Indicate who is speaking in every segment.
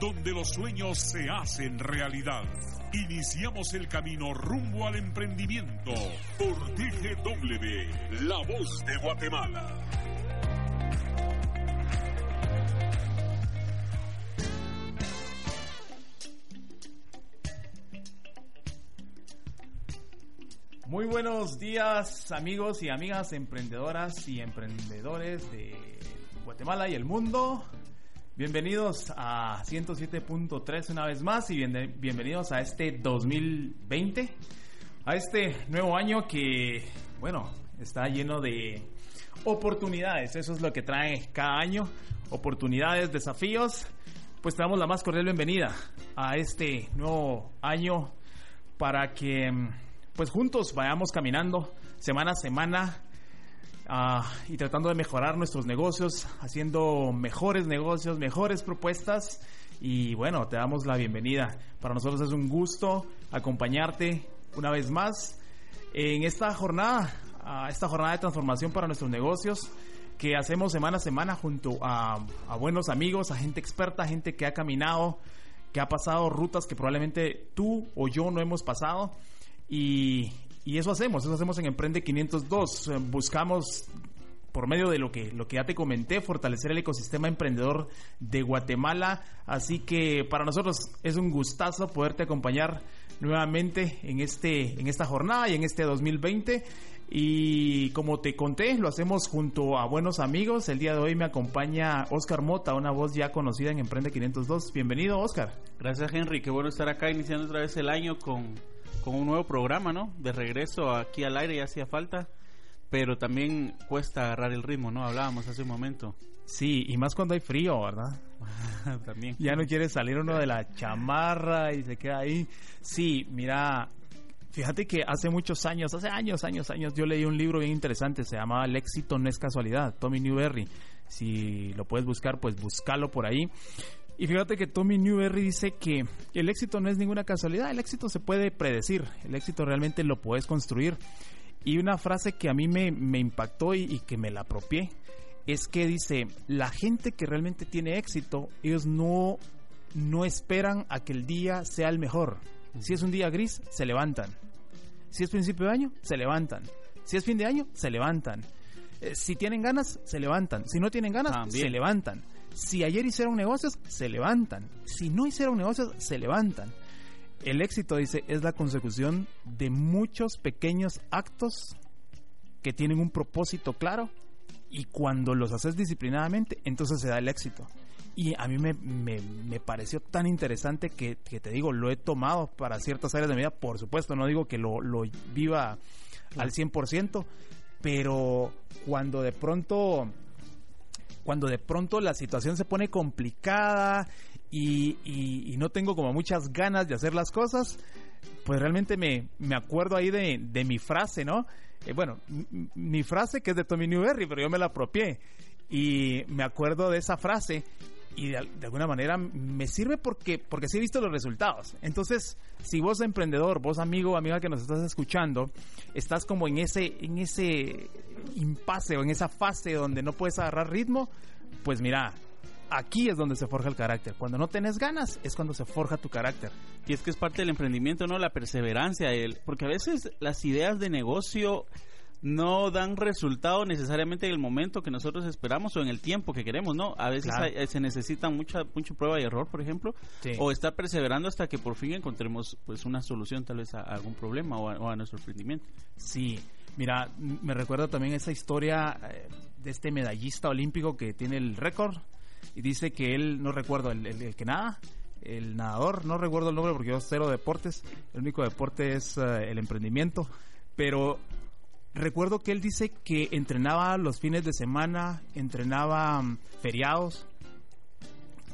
Speaker 1: donde los sueños se hacen realidad. Iniciamos el camino rumbo al emprendimiento por TGW, La Voz de Guatemala.
Speaker 2: Muy buenos días amigos y amigas emprendedoras y emprendedores de Guatemala y el mundo. Bienvenidos a 107.3 una vez más y bienvenidos a este 2020, a este nuevo año que, bueno, está lleno de oportunidades. Eso es lo que trae cada año, oportunidades, desafíos. Pues te damos la más cordial bienvenida a este nuevo año para que pues juntos vayamos caminando semana a semana ah, y tratando de mejorar nuestros negocios, haciendo mejores negocios, mejores propuestas. Y bueno, te damos la bienvenida. Para nosotros es un gusto acompañarte una vez más en esta jornada, esta jornada de transformación para nuestros negocios que hacemos semana a semana junto a, a buenos amigos, a gente experta, gente que ha caminado, que ha pasado rutas que probablemente tú o yo no hemos pasado y, eso hacemos, eso hacemos en Emprende 502. Eh, buscamos por medio de lo que, lo que ya te comenté, fortalecer el ecosistema emprendedor de Guatemala. Así que para nosotros es un gustazo poderte acompañar nuevamente en, este, en esta jornada y en este 2020. Y como te conté, lo hacemos junto a buenos amigos. El día de hoy me acompaña Oscar Mota, una voz ya conocida en Emprende 502. Bienvenido, Oscar.
Speaker 3: Gracias, Henry. Qué bueno estar acá iniciando otra vez el año con con un nuevo programa, ¿no? De regreso aquí al aire ya hacía falta, pero también cuesta agarrar el ritmo, ¿no? Hablábamos hace un momento.
Speaker 2: Sí, y más cuando hay frío, ¿verdad? también. Ya no quiere salir uno de la chamarra y se queda ahí. Sí, mira, fíjate que hace muchos años, hace años, años, años, yo leí un libro bien interesante, se llamaba El éxito no es casualidad, Tommy Newberry. Si lo puedes buscar, pues búscalo por ahí. Y fíjate que Tommy Newberry dice que el éxito no es ninguna casualidad, el éxito se puede predecir, el éxito realmente lo puedes construir. Y una frase que a mí me, impactó y, que me la apropié es que dice, la gente que realmente tiene éxito, ellos no, no esperan a que el día sea el mejor. Si es un día gris, se levantan. Si es principio de año, se levantan. Si es fin de año, se levantan. Eh, si tienen ganas, se levantan. Si no tienen ganas, se levantan. Si ayer hicieron negocios, se levantan. Si no hicieron negocios, se levantan. El éxito, dice, es la consecución de muchos pequeños actos que tienen un propósito claro y cuando los haces disciplinadamente, entonces se da el éxito. Y a mí me, pareció tan interesante que, te digo, lo he tomado para ciertas áreas de mi vida. Por supuesto, no digo que lo, lo viva al 100%, pero cuando de pronto cuando de pronto la situación se pone complicada y, no tengo como muchas ganas de hacer las cosas, pues realmente me, acuerdo ahí de, mi frase, ¿no? Eh, bueno, mi frase que es de Tommy Newberry, pero yo me la apropié. Y me acuerdo de esa frase y de, alguna manera me sirve porque, porque sí he visto los resultados. Entonces, si vos emprendedor, vos amigo amiga que nos estás escuchando, estás como en ese, en ese impasse o en esa fase donde no puedes agarrar ritmo, pues mira, aquí es donde se forja el carácter. Cuando no tenés ganas es cuando se forja tu carácter.
Speaker 3: Y es que es parte del emprendimiento, ¿no? La perseverancia, el, porque a veces las ideas de negocio no dan resultado necesariamente en el momento que nosotros esperamos o en el tiempo que queremos, ¿no? A veces se necesita mucha mucha prueba y error, por ejemplo, o estar perseverando hasta que por fin encontremos pues una solución tal vez a, algún problema o a, nuestro emprendimiento.
Speaker 2: Sí, mira, me recuerdo también esa historia eh, de este medallista olímpico que tiene el récord y dice que él, no recuerdo, el, que nada, el nadador, no recuerdo el nombre porque yo cero deportes, el único deporte es eh, el emprendimiento, pero recuerdo que él dice que entrenaba los fines de semana, entrenaba mm, feriados,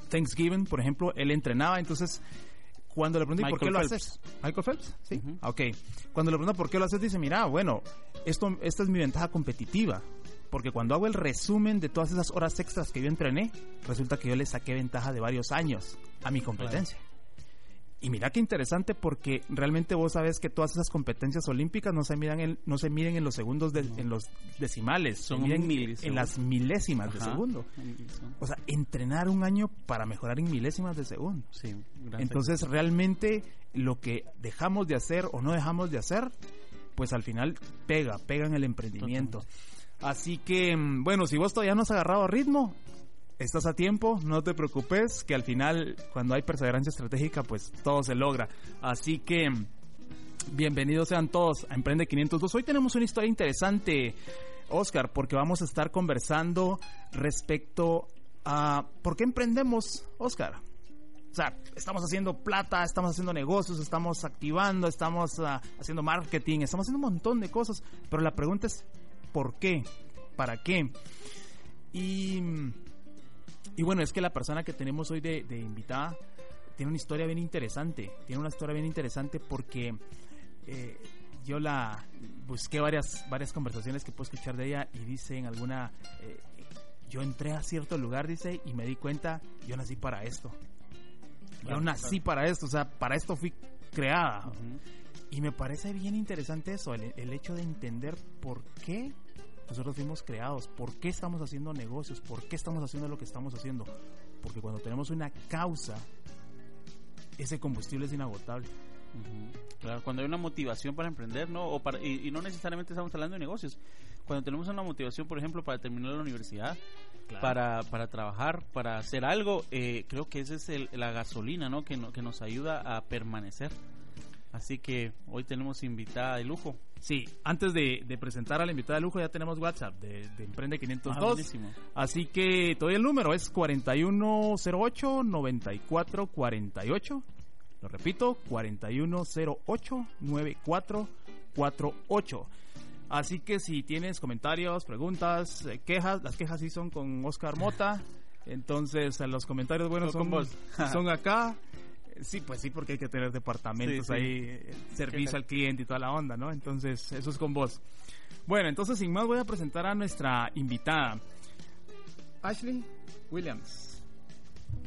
Speaker 2: Thanksgiving, por ejemplo, él entrenaba, entonces cuando le pregunté por qué lo haces, Michael Phelps, sí, ok, cuando le pregunto por qué lo haces, dice, mira, bueno, esto, esta es mi ventaja competitiva, porque cuando hago el resumen de todas esas horas extras que yo entrené, resulta que yo le saqué ventaja de varios años a mi competencia. Y mira qué interesante porque realmente vos sabes que todas esas competencias olímpicas no se miden en, no se miden en los segundos, en los decimales, Son se miden en las milésimas de segundo. O sea, entrenar un año para mejorar en milésimas de segundo. Sí, Entonces realmente lo que dejamos de hacer o no dejamos de hacer, pues al final pega, pega en el emprendimiento. Así que, mm, bueno, si vos todavía no has agarrado ritmo, estás a tiempo, no te preocupes, que al final, cuando hay perseverancia estratégica, pues todo se logra. Así que, bienvenidos sean todos a Emprende 502. Hoy tenemos una historia interesante, Oscar, porque vamos a estar conversando respecto a por qué emprendemos, Oscar. O sea, estamos haciendo plata, estamos haciendo negocios, estamos activando, estamos ah, haciendo marketing, estamos haciendo un montón de cosas, pero la pregunta es, ¿por qué? ¿Para qué? Y y bueno, es que la persona que tenemos hoy de, invitada tiene una historia bien interesante. Tiene una historia bien interesante porque eh, yo la busqué varias, varias conversaciones que puedo escuchar de ella y dice en alguna... Eh, yo entré a cierto lugar, dice, y me di cuenta, yo nací para esto. yo nací para esto, o sea, para esto fui creada. Y me parece bien interesante eso, el, el hecho de entender por qué nosotros fuimos creados. ¿Por qué estamos haciendo negocios? ¿Por qué estamos haciendo lo que estamos haciendo? Porque cuando tenemos una causa, ese combustible es inagotable.
Speaker 3: Claro, cuando hay una motivación para emprender, ¿no? O para, y, no necesariamente estamos hablando de negocios. Cuando tenemos una motivación, por ejemplo, para terminar la universidad, para, para trabajar, para hacer algo, eh, creo que esa es la gasolina, ¿no? Que, no, que nos ayuda a permanecer. Así que hoy tenemos invitada de lujo.
Speaker 2: Sí, antes de, presentar a la invitada de lujo ya tenemos WhatsApp de, Emprende 502. Ah, Así que todavía el número es 4108-9448. Lo repito, 4108-9448. Así que si tienes comentarios, preguntas, eh, quejas, las quejas sí son con Oscar Mota. Entonces, los comentarios buenos son, son acá. Sí, pues sí, porque hay que tener departamentos ahí, eh, servicio al cliente y toda la onda, ¿no? Entonces, eso es con vos. Bueno, entonces sin más voy a presentar a nuestra invitada, Ashley Williams,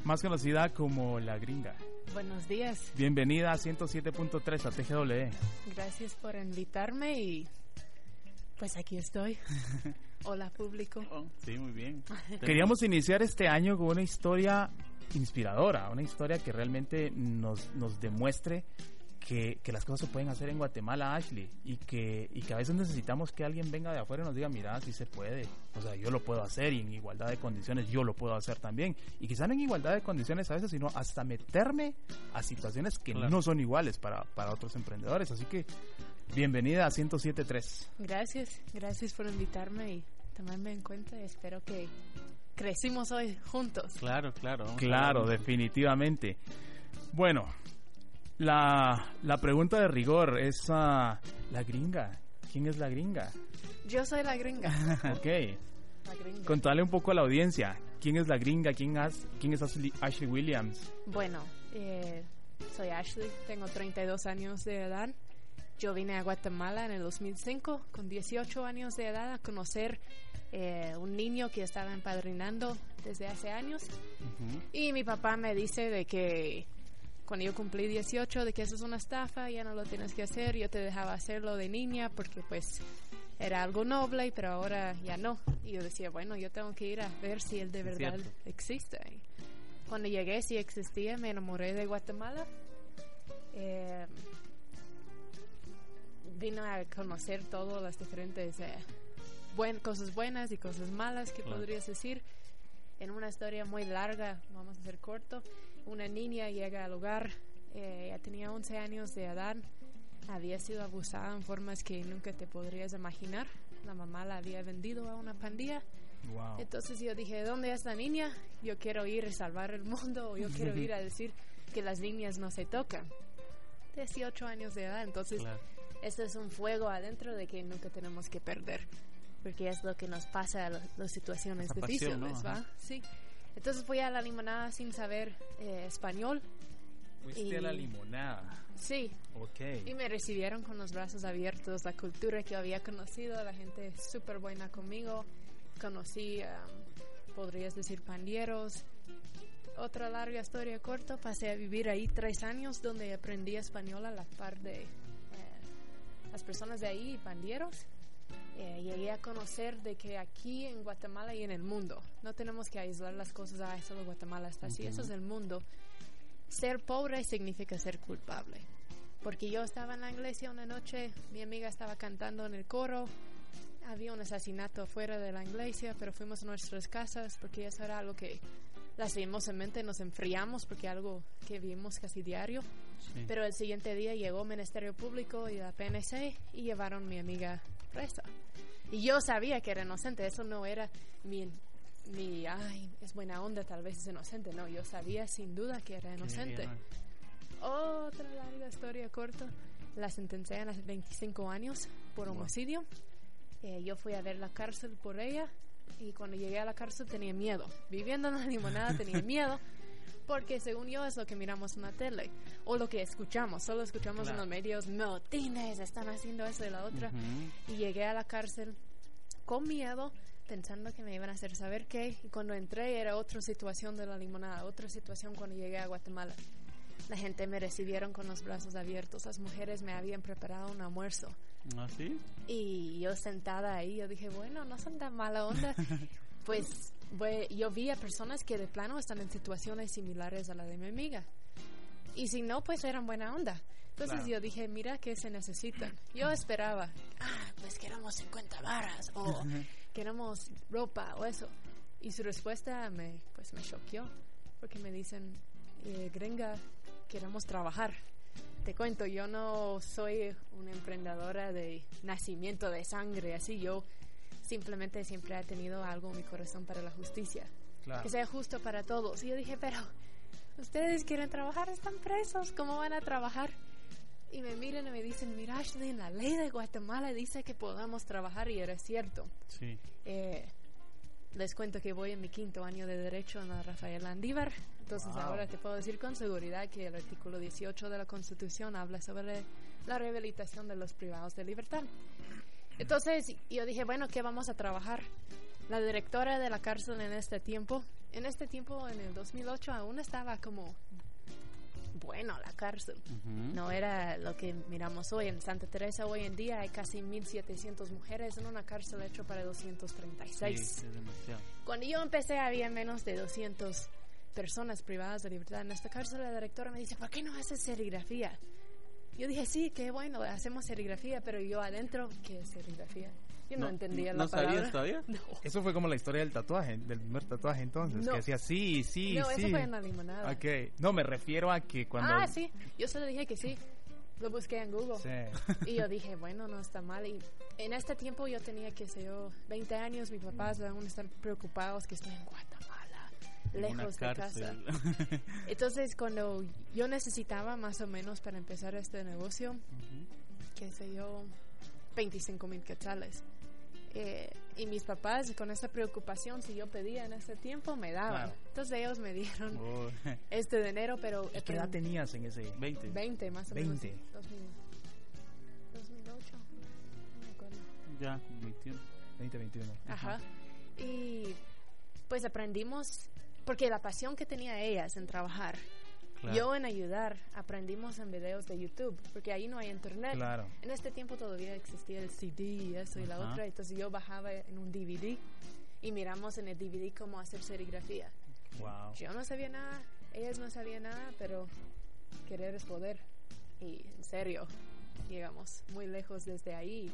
Speaker 2: más conocida como La Gringa.
Speaker 4: Buenos días.
Speaker 2: Bienvenida a 107.3 a TGW.
Speaker 4: Gracias por invitarme y pues aquí estoy. Hola público.
Speaker 3: Oh, sí, muy bien.
Speaker 2: Queríamos iniciar este año con una historia inspiradora, una historia que realmente nos, nos demuestre que, que, las cosas se pueden hacer en Guatemala, Ashley, y que, y que a veces necesitamos que alguien venga de afuera y nos diga, mira, si se puede, o sea, yo lo puedo hacer y en igualdad de condiciones yo lo puedo hacer también. Y quizá no en igualdad de condiciones a veces, sino hasta meterme a situaciones que no son iguales para, para otros emprendedores. Así que, bienvenida a 107.3.
Speaker 4: Gracias, gracias por invitarme y tomarme en cuenta y espero que crecimos hoy juntos.
Speaker 3: Claro, claro.
Speaker 2: Claro, definitivamente. Bueno, la, la pregunta de rigor es uh, la gringa. ¿Quién es la gringa?
Speaker 4: Yo soy la gringa.
Speaker 2: ok. La gringa. Contale un poco a la audiencia. ¿Quién es la gringa? ¿Quién, quién es Ashley, Williams?
Speaker 4: Bueno, eh, soy Ashley, tengo 32 años de edad. Yo vine a Guatemala en el 2005 con 18 años de edad a conocer eh, un niño que estaba empadrinando desde hace años. Y mi papá me dice de que cuando yo cumplí 18, de que eso es una estafa, ya no lo tienes que hacer, yo te dejaba hacerlo de niña porque pues era algo noble, pero ahora ya no. Y yo decía, bueno, yo tengo que ir a ver si él de verdad existe. cuando llegué, si existía, me enamoré de Guatemala. Eh, vino a conocer todas las diferentes eh, buen, cosas buenas y cosas malas que podrías decir. En una historia muy larga, vamos a hacer corto, una niña llega al hogar, eh, ya tenía 11 años de edad, había sido abusada en formas que nunca te podrías imaginar. La mamá la había vendido a una pandilla. Entonces yo dije, ¿dónde es la niña? Yo quiero ir a salvar el mundo, o yo quiero ir a decir que las niñas no se tocan. 18 años de edad, entonces esto es un fuego adentro de que nunca tenemos que perder, porque es lo que nos pasa a las situaciones difíciles, ¿va? Sí. Entonces fui a la limonada sin saber eh, español.
Speaker 2: Fuiste a la limonada.
Speaker 4: Sí.
Speaker 2: Ok.
Speaker 4: Y me recibieron con los brazos abiertos, la cultura que había conocido, la gente súper buena conmigo. Conocí, um, podrías decir, pandilleros. Otra larga historia corta, pasé a vivir ahí tres años donde aprendí español a la par de eh, las personas de ahí, pandilleros. Eh, llegué a conocer de que aquí en Guatemala y en el mundo, no tenemos que aislar las cosas, ah, solo Guatemala está así, eso es el mundo. Ser pobre significa ser culpable. Porque yo estaba en la iglesia una noche, mi amiga estaba cantando en el coro, había un asesinato afuera de la iglesia, pero fuimos a nuestras casas porque eso era algo que lastimosamente nos enfriamos porque algo que vimos casi diario. Pero el siguiente día llegó Ministerio Público y la PNC y llevaron a mi amiga presa. Y yo sabía que era inocente, eso no era mi, mi, ay, es buena onda, tal vez es inocente. No, yo sabía sin duda que era inocente. Otra larga historia corta. La sentenciaron a 25 años por homicidio. Eh, yo fui a ver la cárcel por ella y cuando llegué a la cárcel tenía miedo. Viviendo en la limonada tenía miedo porque según yo es lo que miramos en la tele o lo que escuchamos. Solo escuchamos en los medios, no, tienes, están haciendo eso y la otra. Y llegué a la cárcel con miedo pensando que me iban a hacer saber qué. Y cuando entré era otra situación de la limonada, otra situación cuando llegué a Guatemala. La gente me recibieron con los brazos abiertos. Las mujeres me habían preparado un almuerzo.
Speaker 3: ¿Ah, sí?
Speaker 4: Y yo sentada ahí, yo dije, bueno, no son tan mala onda. pues yo vi a personas que de plano están en situaciones similares a la de mi amiga. Y si no, pues eran buena onda. Entonces yo dije, mira, ¿qué se necesitan? Yo esperaba, ah, pues queremos 50 barras o queremos ropa o eso. Y su respuesta me, pues me choqueó, porque me dicen, eh, gringa, queremos trabajar. Te cuento, yo no soy una emprendedora de nacimiento de sangre, así yo simplemente siempre he tenido algo en mi corazón para la justicia. Que sea justo para todos. Y yo dije, pero ustedes quieren trabajar, están presos, ¿cómo van a trabajar? Y me miran y me dicen, mira Ashley, la ley de Guatemala dice que podamos trabajar y era cierto.
Speaker 3: Sí.
Speaker 4: Eh, les cuento que voy en mi quinto año de Derecho en la Rafael Andívar. Entonces ahora te puedo decir con seguridad que el artículo 18 de la Constitución habla sobre la rehabilitación de los privados de libertad. Entonces yo dije, bueno, ¿qué vamos a trabajar? La directora de la cárcel en este tiempo, en este tiempo, en el 2008, aún estaba como bueno la cárcel. No era lo que miramos hoy. En Santa Teresa hoy en día hay casi 1.700 mujeres en una cárcel hecho para 236. Cuando yo empecé había menos de 200 personas privadas de libertad en esta cárcel. La directora me dice, ¿por qué no haces serigrafía? Yo dije, sí, qué bueno, hacemos serigrafía, pero yo adentro, ¿qué es serigrafía? Yo no, entendía la palabra.
Speaker 3: ¿No sabías todavía?
Speaker 4: No.
Speaker 2: Eso fue como la historia del tatuaje, del primer tatuaje entonces, que decía sí, sí,
Speaker 4: no,
Speaker 2: sí.
Speaker 4: No, eso fue en la limonada.
Speaker 2: Ok, no, me refiero a que cuando...
Speaker 4: Ah, sí, yo solo dije que sí. Lo busqué en Google. Sí. Y yo dije, bueno, no está mal. Y en este tiempo yo tenía, que sé yo, 20 años, mis papás aún están preocupados que estoy en Guatemala, lejos de casa. Entonces, cuando yo necesitaba más o menos para empezar este negocio, que sé yo, 25 mil quetzales. Eh, y mis papás, con esa preocupación, si yo pedía en ese tiempo, me daban. Entonces ellos me dieron oh. este dinero, pero...
Speaker 2: ¿Qué edad tenías en ese?
Speaker 3: 20.
Speaker 4: 20, más o
Speaker 2: 20.
Speaker 4: menos. 2008. No me acuerdo.
Speaker 3: Ya, 21.
Speaker 2: 20, 21.
Speaker 4: Ajá. Y pues aprendimos, porque la pasión que tenía ellas en trabajar, yo en ayudar aprendimos en videos de YouTube, porque ahí no hay internet.
Speaker 2: Claro.
Speaker 4: En este tiempo todavía existía el CD y eso y la otra, entonces yo bajaba en un DVD y miramos en el DVD cómo hacer serigrafía.
Speaker 2: Wow.
Speaker 4: Yo no sabía nada, ellas no sabían nada, pero querer es poder. Y en serio, llegamos muy lejos desde ahí.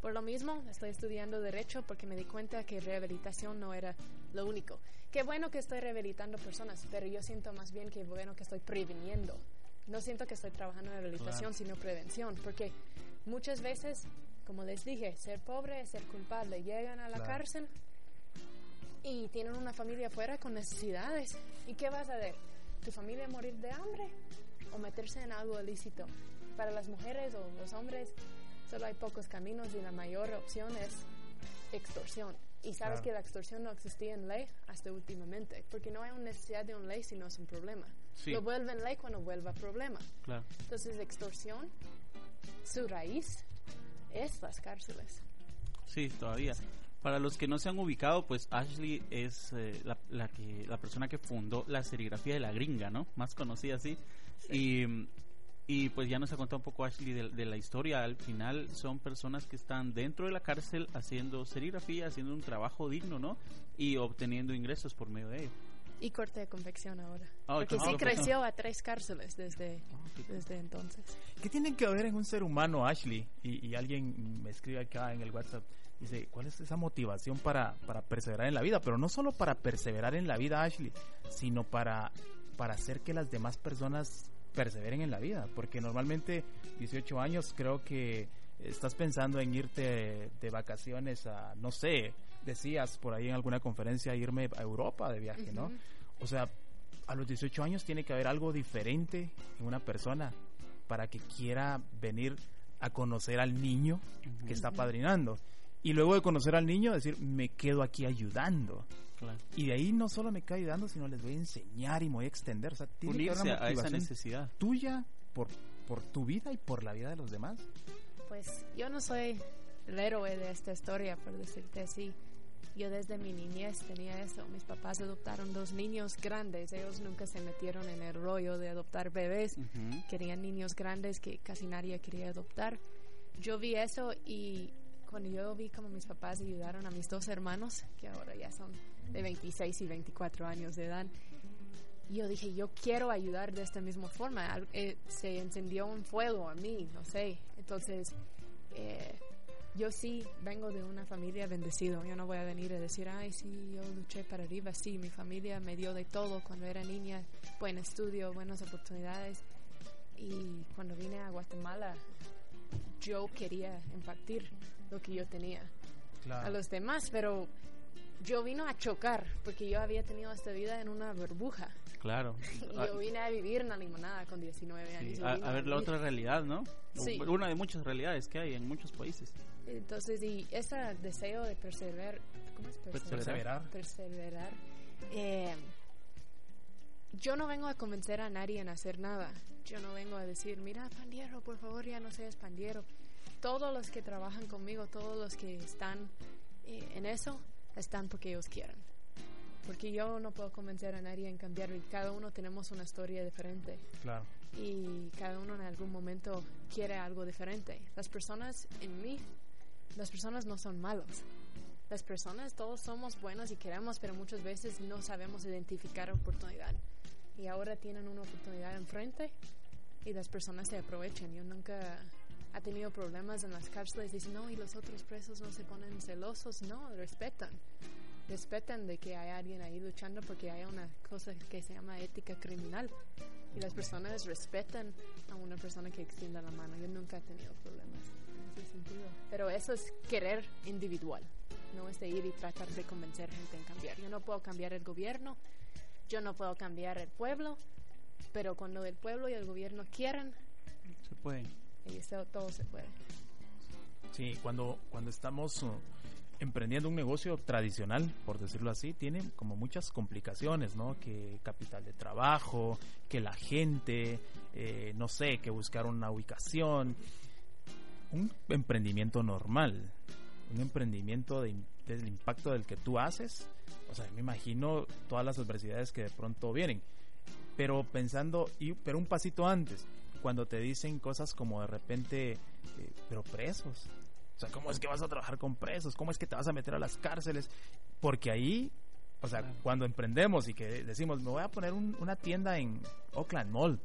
Speaker 4: Por lo mismo, estoy estudiando derecho porque me di cuenta que rehabilitación no era lo único. Qué bueno que estoy rehabilitando personas, pero yo siento más bien que bueno que estoy previniendo. No siento que estoy trabajando en rehabilitación, sino prevención, porque muchas veces, como les dije, ser pobre es ser culpable. Llegan a la cárcel y tienen una familia afuera con necesidades. ¿Y qué vas a hacer? ¿Tu familia morir de hambre o meterse en algo ilícito? Para las mujeres o los hombres solo hay pocos caminos y la mayor opción es extorsión. Y sabes que la extorsión no existía en ley hasta últimamente, porque no hay una necesidad de una ley si no es un problema. Lo vuelven ley cuando vuelva problema. Entonces, extorsión, su raíz es las cárceles.
Speaker 3: Sí, todavía. Para los que no se han ubicado, pues Ashley es eh, la, la, que, la persona que fundó la serigrafía de la gringa, ¿no? Más conocida así. Y y pues ya nos ha contado un poco Ashley de, la historia. Al final son personas que están dentro de la cárcel haciendo serigrafía, haciendo un trabajo digno, ¿no? Y obteniendo ingresos por medio de ello.
Speaker 4: Y corte de confección ahora. Ah, Porque sí creció a tres cárceles desde, ah, desde entonces.
Speaker 2: ¿Qué tiene que ver en un ser humano, Ashley? Y, alguien me escribe acá en el WhatsApp. Dice, ¿cuál es esa motivación para, para perseverar en la vida? Pero no solo para perseverar en la vida, Ashley, sino para, para hacer que las demás personas perseveren en la vida, porque normalmente 18 años creo que estás pensando en irte de vacaciones a, no sé, decías por ahí en alguna conferencia irme a Europa de viaje, ¿no? O sea, a los 18 años tiene que haber algo diferente en una persona para que quiera venir a conocer al niño que está padrinando. Y luego de conocer al niño, decir, me quedo aquí ayudando. Y de ahí no solo me quedo ayudando, sino les voy a enseñar y me voy a extender. O sea, tiene que haber a esa necesidad. tuya por, por tu vida y por la vida de los demás.
Speaker 4: Pues yo no soy el héroe de esta historia, por decirte así. Yo desde mi niñez tenía eso. Mis papás adoptaron dos niños grandes. Ellos nunca se metieron en el rollo de adoptar bebés. Querían niños grandes que casi nadie quería adoptar. Yo vi eso y cuando yo vi como mis papás ayudaron a mis dos hermanos, que ahora ya son de 26 y 24 años de edad, yo dije, yo quiero ayudar de esta misma forma. Eh, se encendió un fuego a mí, no sé. Entonces, eh, yo sí vengo de una familia bendecida. Yo no voy a venir a decir, ay, sí, yo luché para arriba. Sí, mi familia me dio de todo cuando era niña, buen estudio, buenas oportunidades. Y cuando vine a Guatemala, yo quería impartir lo que yo tenía a los demás, pero yo vino a chocar porque yo había tenido esta vida en una burbuja.
Speaker 3: Claro.
Speaker 4: y yo vine a vivir en la limonada con 19 años.
Speaker 3: A, ver la otra realidad, ¿no? Sí. Una de muchas realidades que hay en muchos países.
Speaker 4: Entonces, y ese deseo de perseverar, ¿cómo es perseverar? Perseverar. Eh, yo no vengo a convencer a nadie en hacer nada. Yo no vengo a decir, mira, pandiero, por favor, ya no seas pandiero. Todos los que trabajan conmigo, todos los que están eh, en eso, están porque ellos quieren. Porque yo no puedo convencer a nadie en cambiar y cada uno tenemos una historia diferente.
Speaker 2: Claro.
Speaker 4: Y cada uno en algún momento quiere algo diferente. Las personas en mí, las personas no son malos. Las personas todos somos buenos y queremos, pero muchas veces no sabemos identificar oportunidad. Y ahora tienen una oportunidad enfrente y las personas se aprovechan. Yo nunca ha tenido problemas en las cárceles, dicen, no, y los otros presos no se ponen celosos, no, respetan. Respetan de que hay alguien ahí luchando porque hay una cosa que se llama ética criminal. Y las personas respetan a una persona que extienda la mano. Yo nunca he tenido problemas en ese sentido. Pero eso es querer individual, no es de ir y tratar de convencer gente en cambiar. Yo no puedo cambiar el gobierno, yo no puedo cambiar el pueblo, pero cuando el pueblo y el gobierno quieren,
Speaker 3: se puede
Speaker 4: y todo se puede.
Speaker 2: Sí, cuando, cuando estamos uh, emprendiendo un negocio tradicional, por decirlo así, tiene como muchas complicaciones, ¿no? Que capital de trabajo, que la gente, eh, no sé, que buscar una ubicación. Un emprendimiento normal, un emprendimiento de, del impacto del que tú haces, o sea, me imagino todas las adversidades que de pronto vienen. Pero pensando, y, pero un pasito antes, cuando te dicen cosas como de repente, eh, pero presos. O sea, ¿cómo es que vas a trabajar con presos? ¿Cómo es que te vas a meter a las cárceles? Porque ahí O sea, cuando emprendemos y que decimos, me voy a poner una tienda en Oakland Mall.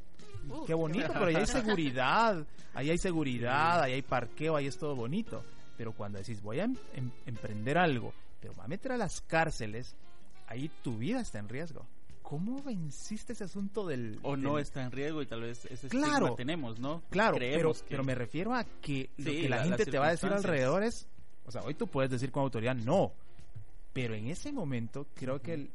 Speaker 2: qué bonito, pero ahí hay seguridad, ahí hay seguridad, ahí hay parqueo, ahí es todo bonito. Pero cuando decís, voy a em, em, emprender algo, pero va a meter a las cárceles, ahí tu vida está en riesgo. ¿Cómo venciste ese asunto del...
Speaker 3: O no está en riesgo y tal vez ese claro, tenemos, ¿no?
Speaker 2: Claro, pero, pero me refiero a que lo que la, gente te va a decir alrededor es... O sea, hoy tú puedes decir con autoridad no, pero en ese momento creo que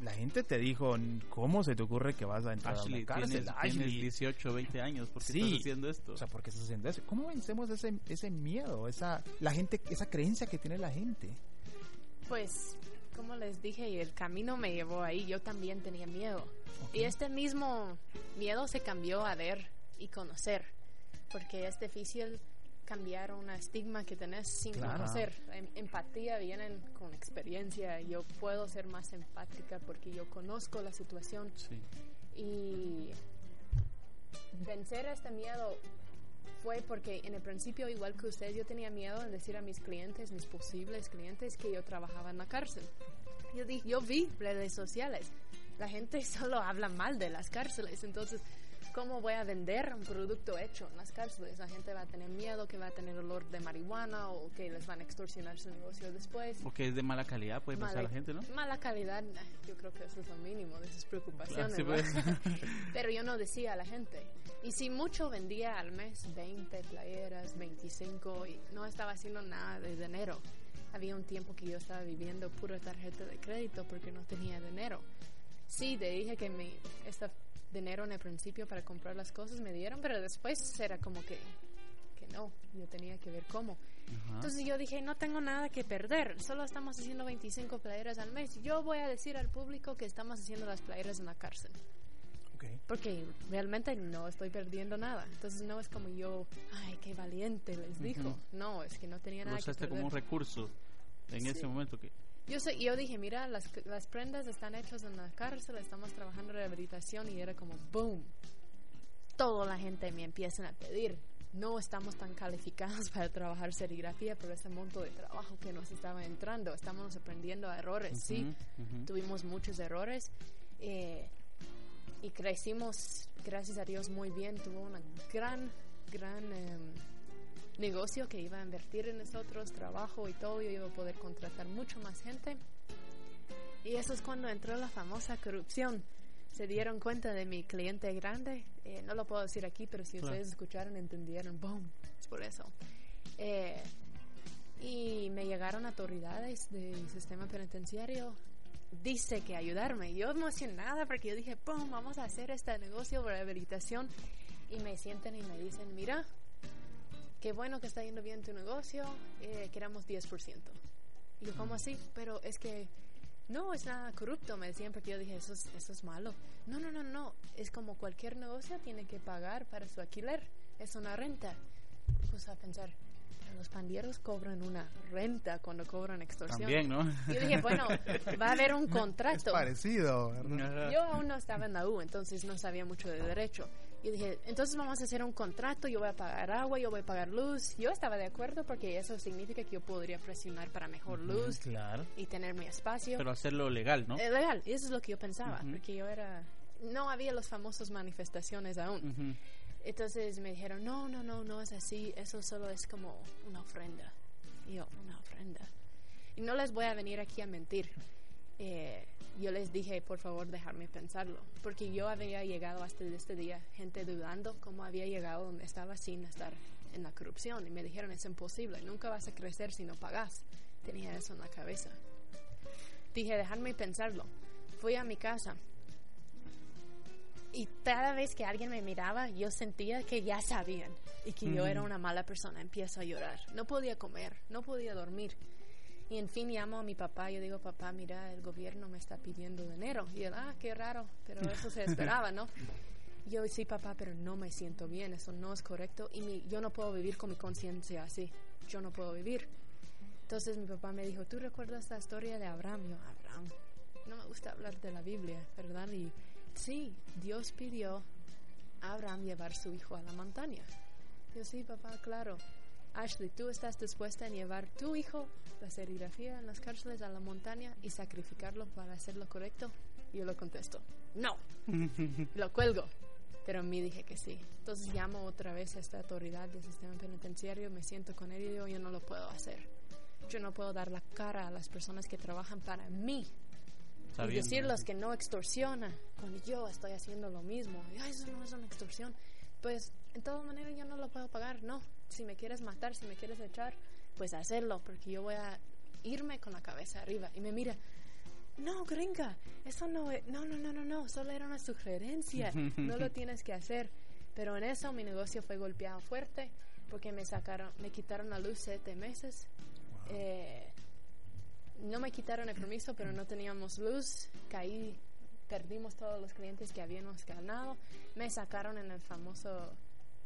Speaker 2: la gente te dijo, ¿cómo se te ocurre que vas a entrar a la cárcel?
Speaker 3: Tienes, Tienes 18, 20 años, ¿por qué estás haciendo esto?
Speaker 2: O sea, ¿por qué estás haciendo eso? ¿Cómo vencemos ese, ese miedo, esa, la gente, esa creencia que tiene la gente?
Speaker 4: Pues como les dije, y el camino me llevó ahí, yo también tenía miedo. Y este mismo miedo se cambió a ver y conocer, porque es difícil cambiar un estigma que tenés sin conocer. Em, empatía viene con experiencia, yo puedo ser más empática porque yo conozco la situación. Y vencer este miedo fue porque en el principio, igual que usted, yo tenía miedo de decir a mis clientes, mis posibles clientes, que yo trabajaba en la cárcel. Yo, yo vi redes sociales, la gente solo habla mal de las cárceles, entonces ¿cómo voy a vender un producto hecho en las cárceles? La gente va a tener miedo que va a tener olor de marihuana o que les van a extorsionar su negocio después.
Speaker 3: O que es de mala calidad, puede pensar la gente, ¿no?
Speaker 4: Mala calidad, yo creo que eso es lo mínimo de sus preocupaciones. Pues. Pero yo no decía a la gente. Y si mucho vendía al mes 20 playeras, 25 y no estaba haciendo nada desde enero. Había un tiempo que yo estaba viviendo pura tarjeta de crédito porque no tenía dinero. Sí, te dije que mi, esta dinero en el principio para comprar las cosas, me dieron, pero después era como que, que no, yo tenía que ver cómo. Entonces yo dije, no tengo nada que perder, solo estamos haciendo 25 playeras al mes. Yo voy a decir al público que estamos haciendo las playeras en la cárcel. Porque realmente no estoy perdiendo nada. Entonces no es como yo, ay, qué valiente les dijo. No, es que no tenía nada que perder.
Speaker 3: como un recurso en ese momento que
Speaker 4: yo, sé, yo dije, mira, las, las prendas están hechas en la cárcel, estamos trabajando en rehabilitación y era como, boom. Toda la gente me empieza a pedir. No estamos tan calificados para trabajar serigrafía por ese monto de trabajo que nos estaba entrando. Estamos aprendiendo a errores, sí. Tuvimos muchos errores. Eh, y crecimos, gracias a Dios, muy bien. Tuvo una gran, gran... Em, negocio que iba a invertir en nosotros, trabajo y todo, yo iba a poder contratar mucho más gente. Y eso es cuando entró la famosa corrupción. Se dieron cuenta de mi cliente grande, eh, no lo puedo decir aquí, pero si ustedes escucharon, entendieron, ¡boom! Es por eso. Eh, y me llegaron autoridades del sistema penitenciario dice que ayudarme. Yo emocionada porque yo dije, ¡pum! Vamos a hacer este negocio de rehabilitación. Y me sienten y me dicen, mira, qué bueno que está yendo bien tu negocio, eh, queramos 10%. Y yo, ¿cómo así? Pero es que no es nada corrupto, me decían, porque yo dije, eso es, eso es malo. No, no, no, no, es como cualquier negocio tiene que pagar para su alquiler, es una renta. Y puse a pensar, los pandilleros cobran una renta cuando cobran extorsión.
Speaker 3: También, ¿no?
Speaker 4: Yo dije, bueno, va a haber un contrato.
Speaker 2: Es parecido,
Speaker 4: Yo aún no estaba en la U, entonces no sabía mucho de derecho. Yo dije, entonces vamos a hacer un contrato, yo voy a pagar agua, yo voy a pagar luz. Yo estaba de acuerdo porque eso significa que yo podría presionar para mejor luz
Speaker 2: claro.
Speaker 4: y tener mi espacio.
Speaker 3: Pero hacerlo legal, ¿no?
Speaker 4: Eh, legal, eso es lo que yo pensaba, porque yo era... No había las famosas manifestaciones aún. Entonces me dijeron, no, no, no, no es así, eso solo es como una ofrenda. Y yo, una ofrenda. Y no les voy a venir aquí a mentir. Eh, yo les dije, por favor, dejarme pensarlo, porque yo había llegado hasta este día, gente dudando cómo había llegado donde estaba sin estar en la corrupción. Y me dijeron, es imposible, nunca vas a crecer si no pagas. Tenía eso en la cabeza. Dije, dejarme pensarlo. Fui a mi casa, y cada vez que alguien me miraba, yo sentía que ya sabían y que yo era una mala persona. Empiezo a llorar. No podía comer, no podía dormir. Y en fin llamo a mi papá, yo digo, papá, mira, el gobierno me está pidiendo dinero. Y él, ah, qué raro, pero eso se esperaba, ¿no? Yo, sí, papá, pero no me siento bien, eso no es correcto. Y mi, yo no puedo vivir con mi conciencia así, yo no puedo vivir. Entonces mi papá me dijo, ¿tú recuerdas la historia de Abraham? Yo, Abraham, no me gusta hablar de la Biblia, ¿verdad? Y Sí, Dios pidió a Abraham llevar su hijo a la montaña. Yo sí, papá, claro. Ashley, ¿tú estás dispuesta a llevar tu hijo la serigrafía en las cárceles a la montaña y sacrificarlo para hacer lo correcto? Y yo lo contesto, no. lo cuelgo. Pero a mí dije que sí. Entonces llamo otra vez a esta autoridad del sistema penitenciario, me siento con él y digo, yo no lo puedo hacer. Yo no puedo dar la cara a las personas que trabajan para mí. Y decirles que no extorsiona cuando yo estoy haciendo lo mismo. eso no es una extorsión. Pues, en todas maneras, yo no lo puedo pagar. No, si me quieres matar, si me quieres echar, pues hacerlo, porque yo voy a irme con la cabeza arriba. Y me mira, no, gringa, eso no, no, no, no, no, no, solo era una sugerencia, no lo tienes que hacer. Pero en eso mi negocio fue golpeado fuerte porque me sacaron, me quitaron la luz siete meses. Eh, no me quitaron el permiso, pero no teníamos luz. Caí, perdimos todos los clientes que habíamos ganado. Me sacaron en el famoso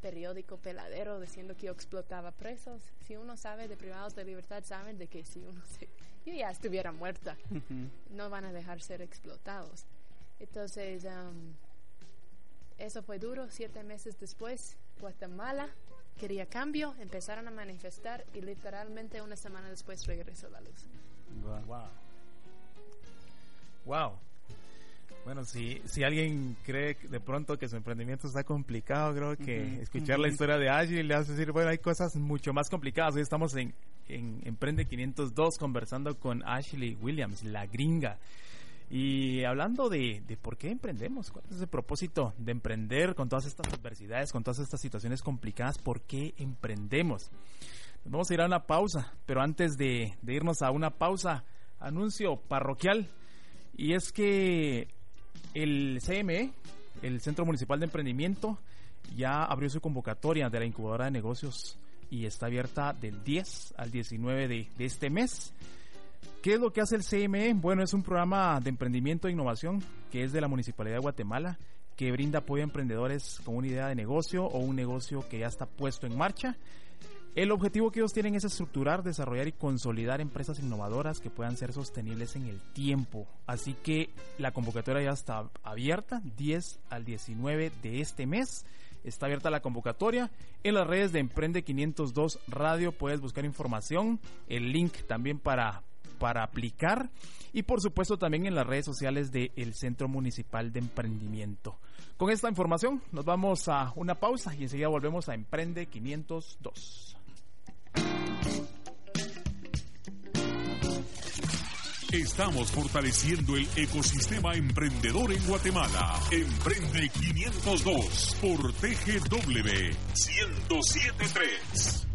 Speaker 4: periódico peladero diciendo que yo explotaba presos. Si uno sabe de privados de libertad, saben de que si uno se, yo ya estuviera muerta, no van a dejar ser explotados. Entonces, um, eso fue duro. Siete meses después, Guatemala quería cambio, empezaron a manifestar y literalmente una semana después regresó la luz.
Speaker 2: Wow. Wow. Bueno, si, si alguien cree de pronto que su emprendimiento está complicado, creo que escuchar la historia de Ashley le hace decir, bueno, hay cosas mucho más complicadas. Hoy estamos en, en Emprende 502 conversando con Ashley Williams, la gringa. Y hablando de, de, por qué emprendemos, cuál es el propósito de emprender con todas estas adversidades, con todas estas situaciones complicadas, por qué emprendemos. Vamos a ir a una pausa, pero antes de, de irnos a una pausa, anuncio parroquial. Y es que el CME, el Centro Municipal de Emprendimiento, ya abrió su convocatoria de la incubadora de negocios y está abierta del 10 al 19 de, este mes. ¿Qué es lo que hace el CME? Bueno, es un programa de emprendimiento e innovación que es de la Municipalidad de Guatemala que brinda apoyo a emprendedores con una idea de negocio o un negocio que ya está puesto en marcha el objetivo que ellos tienen es estructurar, desarrollar y consolidar empresas innovadoras que puedan ser sostenibles en el tiempo. Así que la convocatoria ya está abierta, 10 al 19 de este mes. Está abierta la convocatoria. En las redes de Emprende 502 Radio puedes buscar información, el link también para, para aplicar y por supuesto también en las redes sociales del Centro Municipal de Emprendimiento. Con esta información nos vamos a una pausa y enseguida volvemos a Emprende 502.
Speaker 1: Estamos fortaleciendo el ecosistema emprendedor en Guatemala. Emprende 502 por TGW 1073.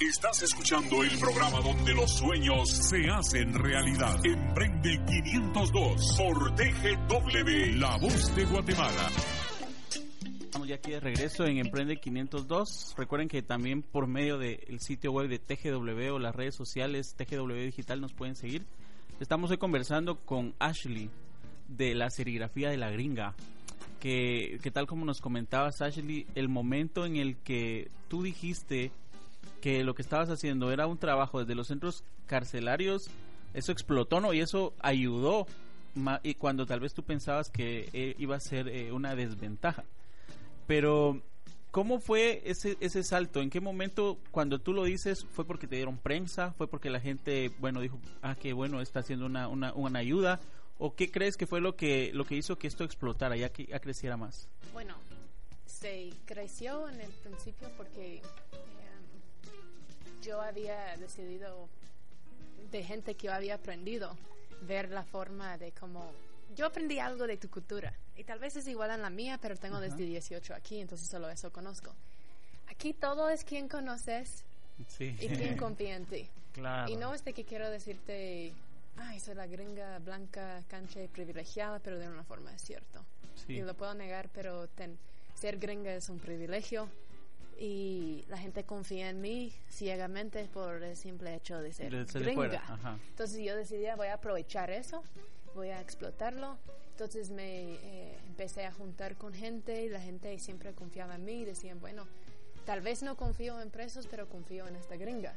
Speaker 1: Estás escuchando el programa donde los sueños se hacen realidad. Emprende 502 por TGW, la voz de Guatemala.
Speaker 3: Estamos ya aquí de regreso en Emprende 502. Recuerden que también por medio del sitio web de TGW o las redes sociales TGW Digital nos pueden seguir. Estamos hoy conversando con Ashley de la serigrafía de la gringa. Que, que tal como nos comentabas, Ashley, el momento en el que tú dijiste que lo que estabas haciendo era un trabajo desde los centros carcelarios, eso explotó, ¿no? Y eso ayudó y cuando tal vez tú pensabas que eh, iba a ser eh, una desventaja. Pero, ¿cómo fue ese, ese salto? ¿En qué momento, cuando tú lo dices, fue porque te dieron prensa? ¿Fue porque la gente, bueno, dijo, ah, que bueno, está haciendo una, una, una ayuda? ¿O qué crees que fue lo que, lo que hizo que esto explotara, ya que ya creciera más?
Speaker 4: Bueno, se creció en el principio porque em, yo había decidido, de gente que yo había aprendido, ver la forma de cómo yo aprendí algo de tu cultura y tal vez es igual a la mía, pero tengo desde 18 aquí, entonces solo eso conozco. Aquí todo es quien conoces y quien confía en ti. Y no es de que quiero decirte, ay, soy la gringa blanca, cancha y privilegiada, pero de una forma es cierto. Y lo puedo negar, pero ser gringa es un privilegio y la gente confía en mí ciegamente por el simple hecho de ser, gringa. Entonces yo decidí, voy a aprovechar eso voy a explotarlo. Entonces me eh, empecé a juntar con gente y la gente siempre confiaba en mí y decían, bueno, tal vez no confío en presos, pero confío en esta gringa.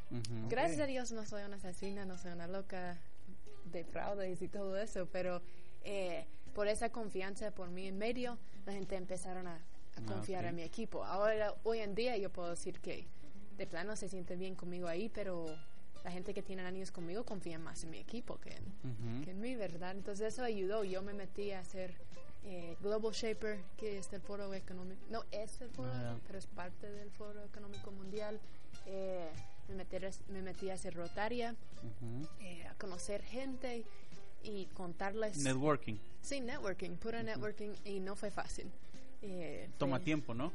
Speaker 4: Gracias a Dios no soy una asesina, no soy una loca de fraudes y todo eso, pero eh, por esa confianza por mí en medio, la gente empezaron a, ah, confiar en mi equipo. Ahora, hoy en día yo puedo decir que de plano se siente bien conmigo ahí, pero la gente que tiene años conmigo confía más en mi equipo que en, que en mí, ¿verdad? Entonces eso ayudó. Yo me metí a hacer eh, Global Shaper, que es el foro económico, no es el foro, ah, pero es parte del foro económico mundial. Eh, me, metí, me metí a hacer rotaria, eh, a conocer gente y contarles.
Speaker 3: Networking.
Speaker 4: Sí, networking, pura networking y no fue fácil.
Speaker 3: Toma tiempo, ¿no?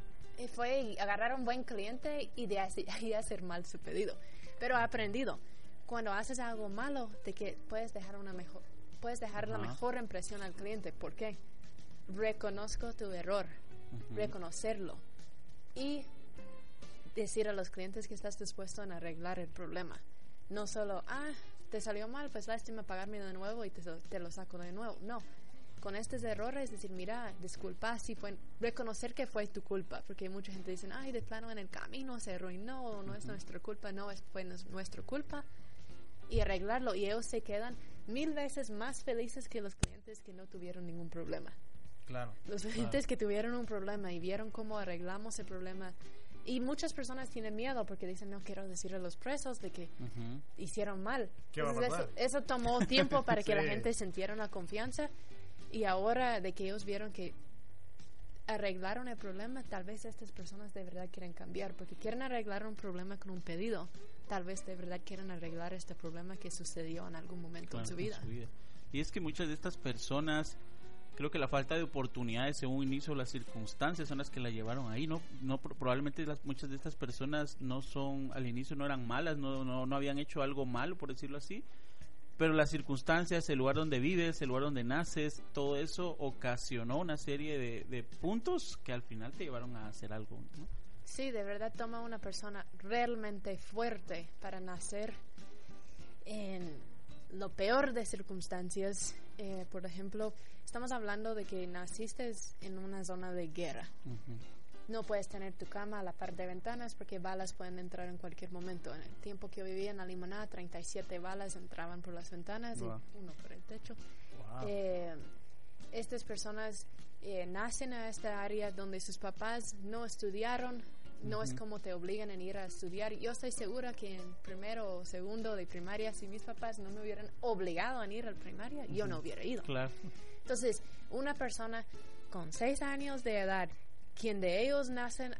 Speaker 4: fue agarrar un buen cliente y de ahí hacer mal su pedido. Pero he aprendido, cuando haces algo malo, de que puedes dejar una mejor, puedes dejar la mejor impresión al cliente. ¿Por qué? reconozco tu error, reconocerlo y decir a los clientes que estás dispuesto a arreglar el problema. No solo, ah, te salió mal, pues lástima pagarme de nuevo y te, lo saco de nuevo. No, con estos errores, decir, mira, disculpa si fue, reconocer que fue tu culpa, porque mucha gente dice, ay, de plano en el camino se arruinó, no es nuestra culpa, no, es, fue nuestra culpa, y arreglarlo, y ellos se quedan mil veces más felices que los clientes que no tuvieron ningún problema.
Speaker 2: Claro.
Speaker 4: Los clientes que tuvieron un problema y vieron cómo arreglamos el problema. Y muchas personas tienen miedo porque dicen, no quiero decirle a los presos de que hicieron mal. eso, tomó tiempo para que la gente sintiera una confianza y ahora de que ellos vieron que arreglaron el problema, tal vez estas personas de verdad quieren cambiar porque quieren arreglar un problema con un pedido. Tal vez de verdad quieren arreglar este problema que sucedió en algún momento en, su vida. en su vida.
Speaker 3: Y es que muchas de estas personas creo que la falta de oportunidades según inicio las circunstancias son las que la llevaron ahí no no probablemente las, muchas de estas personas no son al inicio no eran malas no, no no habían hecho algo malo por decirlo así pero las circunstancias el lugar donde vives el lugar donde naces todo eso ocasionó una serie de, de puntos que al final te llevaron a hacer algo ¿no?
Speaker 4: sí de verdad toma una persona realmente fuerte para nacer en lo peor de circunstancias eh, por ejemplo, estamos hablando de que naciste en una zona de guerra. No puedes tener tu cama a la par de ventanas porque balas pueden entrar en cualquier momento. En el tiempo que yo vivía en la limonada, 37 balas entraban por las ventanas y uno por el techo. Eh, estas personas eh, nacen a esta área donde sus papás no estudiaron, no es como te obligan a ir a estudiar. Yo estoy segura que en primero o segundo de primaria, si mis papás no me hubieran obligado a ir a la primaria, yo no hubiera ido.
Speaker 3: Claro.
Speaker 4: Entonces, una persona con seis años de edad, quien de ellos nacen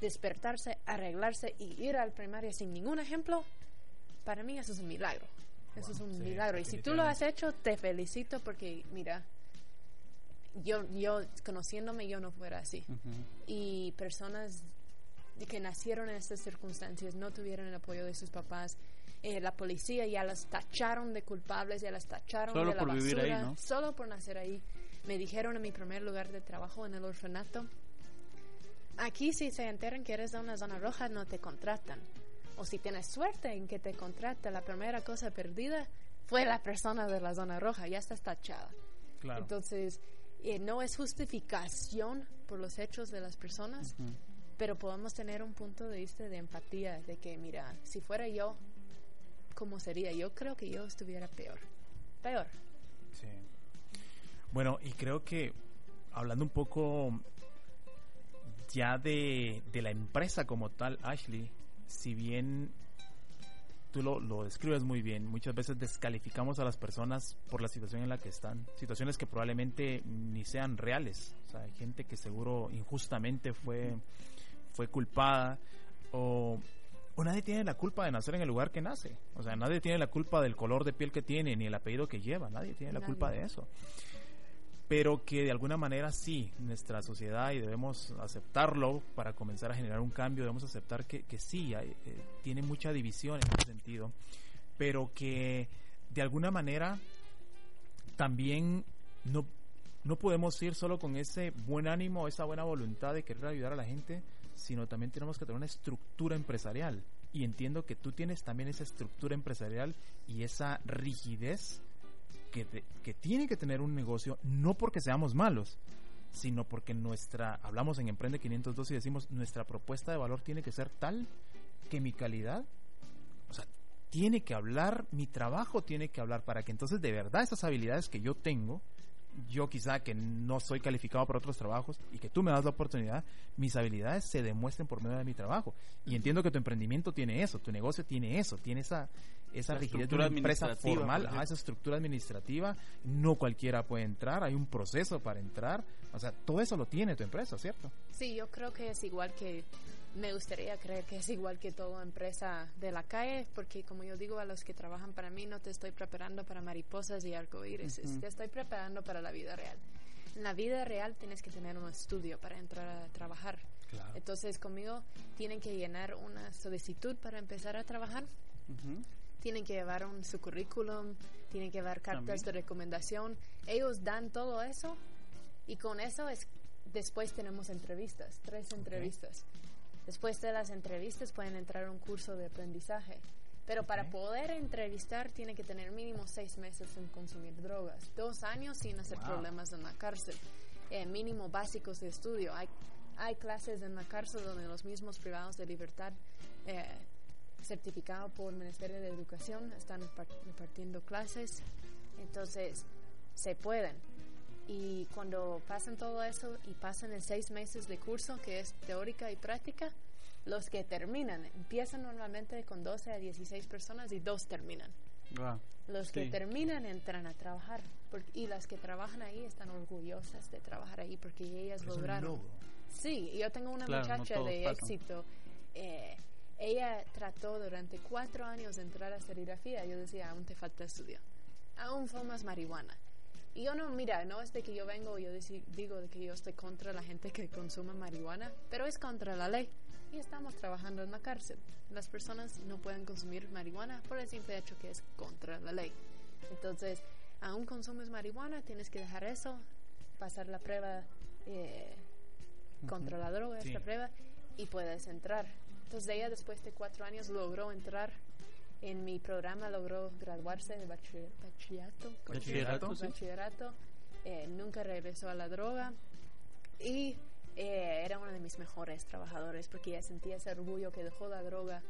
Speaker 4: despertarse, arreglarse y ir a la primaria sin ningún ejemplo, para mí eso es un milagro. Eso es un milagro. Y si tú lo has hecho, te felicito porque, mira, yo, yo conociéndome, yo no fuera así. Y personas que nacieron en estas circunstancias no tuvieron el apoyo de sus papás. Eh, la policía ya las tacharon de culpables, ya las tacharon de la basura, solo por nacer ahí. Me dijeron en mi primer lugar de trabajo en el orfanato, aquí si se enteran que eres de una zona roja no te contratan. O si tienes suerte en que te contrata, la primera cosa perdida fue la persona de la zona roja, ya estás tachada. Entonces, eh, no es justificación por los hechos de las personas, pero podemos tener un punto de vista de empatía, de que, mira, si fuera yo, ¿cómo sería? Yo creo que yo estuviera peor, peor.
Speaker 2: Sí. Bueno, y creo que hablando un poco ya de, de la empresa como tal, Ashley, si bien tú lo, lo, describes muy bien. Muchas veces descalificamos a las personas por la situación en la que están. Situaciones que probablemente ni sean reales. O sea, hay gente que seguro injustamente fue fue culpada o, nadie tiene la culpa de nacer en el lugar que nace. O sea, nadie tiene la culpa del color de piel que tiene ni el apellido que lleva. Nadie tiene la culpa de eso. Pero que de alguna manera sí, nuestra sociedad, y debemos aceptarlo para comenzar a generar un cambio, debemos aceptar que, que sí, hay, eh, tiene mucha división en ese sentido, pero que de alguna manera también no, no podemos ir solo con ese buen ánimo, esa buena voluntad de querer ayudar a la gente, sino también tenemos que tener una estructura empresarial. Y entiendo que tú tienes también esa estructura empresarial y esa rigidez que, que tiene que tener un negocio, no porque seamos malos, sino porque nuestra, hablamos en Emprende 502 y decimos, nuestra propuesta de valor tiene que ser tal que mi calidad, o sea, tiene que hablar, mi trabajo tiene que hablar para que entonces de verdad esas habilidades que yo tengo yo quizá que no soy calificado para otros trabajos y que tú me das la oportunidad, mis habilidades se demuestren por medio de mi trabajo. Y entiendo que tu emprendimiento tiene eso, tu negocio tiene eso, tiene esa, esa rigidez de una empresa formal, esa estructura administrativa, no cualquiera puede entrar, hay un proceso para entrar, o sea, todo eso lo tiene tu empresa, ¿cierto?
Speaker 4: Sí, yo creo que es igual que me gustaría creer que es igual que toda empresa de la calle, porque como yo digo a los que trabajan para mí, no te estoy preparando para mariposas y arcoíris, te estoy preparando para la vida real. En la vida real tienes que tener un estudio para entrar a trabajar. Entonces conmigo tienen que llenar una solicitud para empezar a trabajar. Tienen que llevar un, su currículum, tienen que llevar cartas de recomendación. Ellos dan todo eso y con eso es después tenemos entrevistas, tres entrevistas. Después de las entrevistas pueden entrar a un curso de aprendizaje. Pero para poder entrevistar tiene que tener mínimo seis meses sin consumir drogas, dos años sin hacer problemas en la cárcel, eh, mínimo básicos de estudio. Hay, hay clases en la cárcel donde los mismos privados de libertad eh, certificados por el Ministerio de Educación están impartiendo clases. Entonces, se pueden. Y cuando pasan todo eso y pasan en seis meses de curso, que es teórica y práctica, los que terminan empiezan normalmente con 12 a 16 personas y dos terminan. los que terminan entran a trabajar y las que trabajan ahí están orgullosas de trabajar ahí porque ellas lograron. Sí, yo tengo una muchacha de éxito. Eh, ella trató durante cuatro años de entrar a serigrafía. Yo decía, aún te falta estudio. Aún fumas marihuana y yo no, mira, no es de que yo vengo y yo digo de que yo estoy contra la gente que consume marihuana, pero es contra la ley. Y estamos trabajando en la cárcel. Las personas no pueden consumir marihuana por el simple hecho que es contra la ley. Entonces, aún consumes marihuana, tienes que dejar eso, pasar la prueba eh, contra la droga, esta prueba, y puedes entrar. Entonces, ella después de cuatro años logró entrar en mi programa logró graduarse de bachillerato. Bachillerato. Eh, nunca regresó a la droga y eh, era uno de mis mejores trabajadores porque ella sentía ese orgullo que dejó la droga,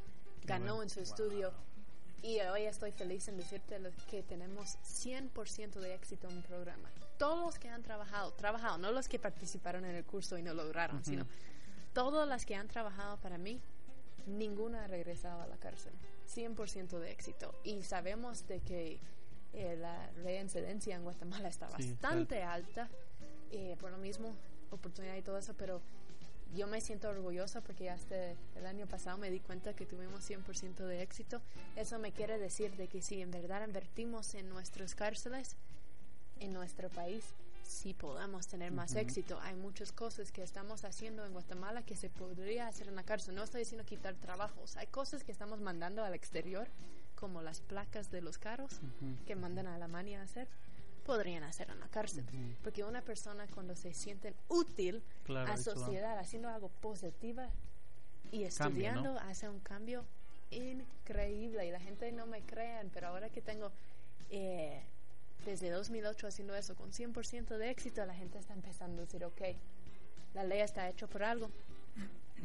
Speaker 4: ganó en su estudio y hoy estoy feliz en decirte que tenemos 100% de éxito en el programa. Todos los que han trabajado, trabajado, no los que participaron en el curso y no lograron, sino todas las que han trabajado para mí, ninguna ha regresado a la cárcel. 100% de éxito. Y sabemos de que eh, la reincidencia en Guatemala está bastante alta, eh, por lo mismo, oportunidad y todo eso, pero yo me siento orgullosa porque hasta el año pasado me di cuenta que tuvimos 100% de éxito. Eso me quiere decir de que si en verdad invertimos en nuestras cárceles, en nuestro país, si podamos tener más éxito. Hay muchas cosas que estamos haciendo en Guatemala que se podría hacer en la cárcel. No estoy diciendo quitar trabajos. Hay cosas que estamos mandando al exterior, como las placas de los carros que mandan a Alemania a hacer podrían hacer en la cárcel. Porque una persona cuando se siente útil a sociedad, haciendo algo positivo y estudiando, hace un cambio increíble. Y la gente no me crean, pero ahora que tengo eh, desde 2008 haciendo eso con 100% de éxito, la gente está empezando a decir, ok, la ley está hecha por algo.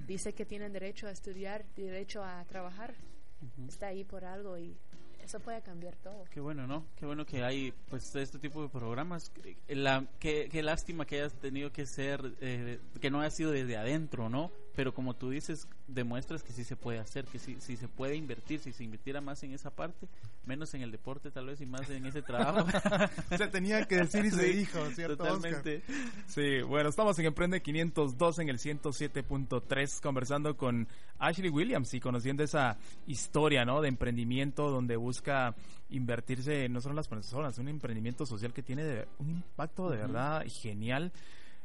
Speaker 4: Dice que tienen derecho a estudiar, derecho a trabajar. Está ahí por algo y eso puede cambiar todo.
Speaker 3: Qué bueno, ¿no? Qué bueno que hay pues este tipo de programas. La, qué, qué lástima que hayas tenido que ser, eh, que no haya sido desde adentro, ¿no? Pero como tú dices, demuestras que sí se puede hacer, que sí, sí se puede invertir, si se invirtiera más en esa parte, menos en el deporte tal vez y más en ese trabajo.
Speaker 2: se tenía que decir y se dijo, ¿cierto? Totalmente. Sí, bueno, estamos en Emprende 502 en el 107.3 conversando con Ashley Williams y conociendo esa historia, ¿no? De emprendimiento donde busca invertirse no solo en las personas, un emprendimiento social que tiene un impacto de verdad genial.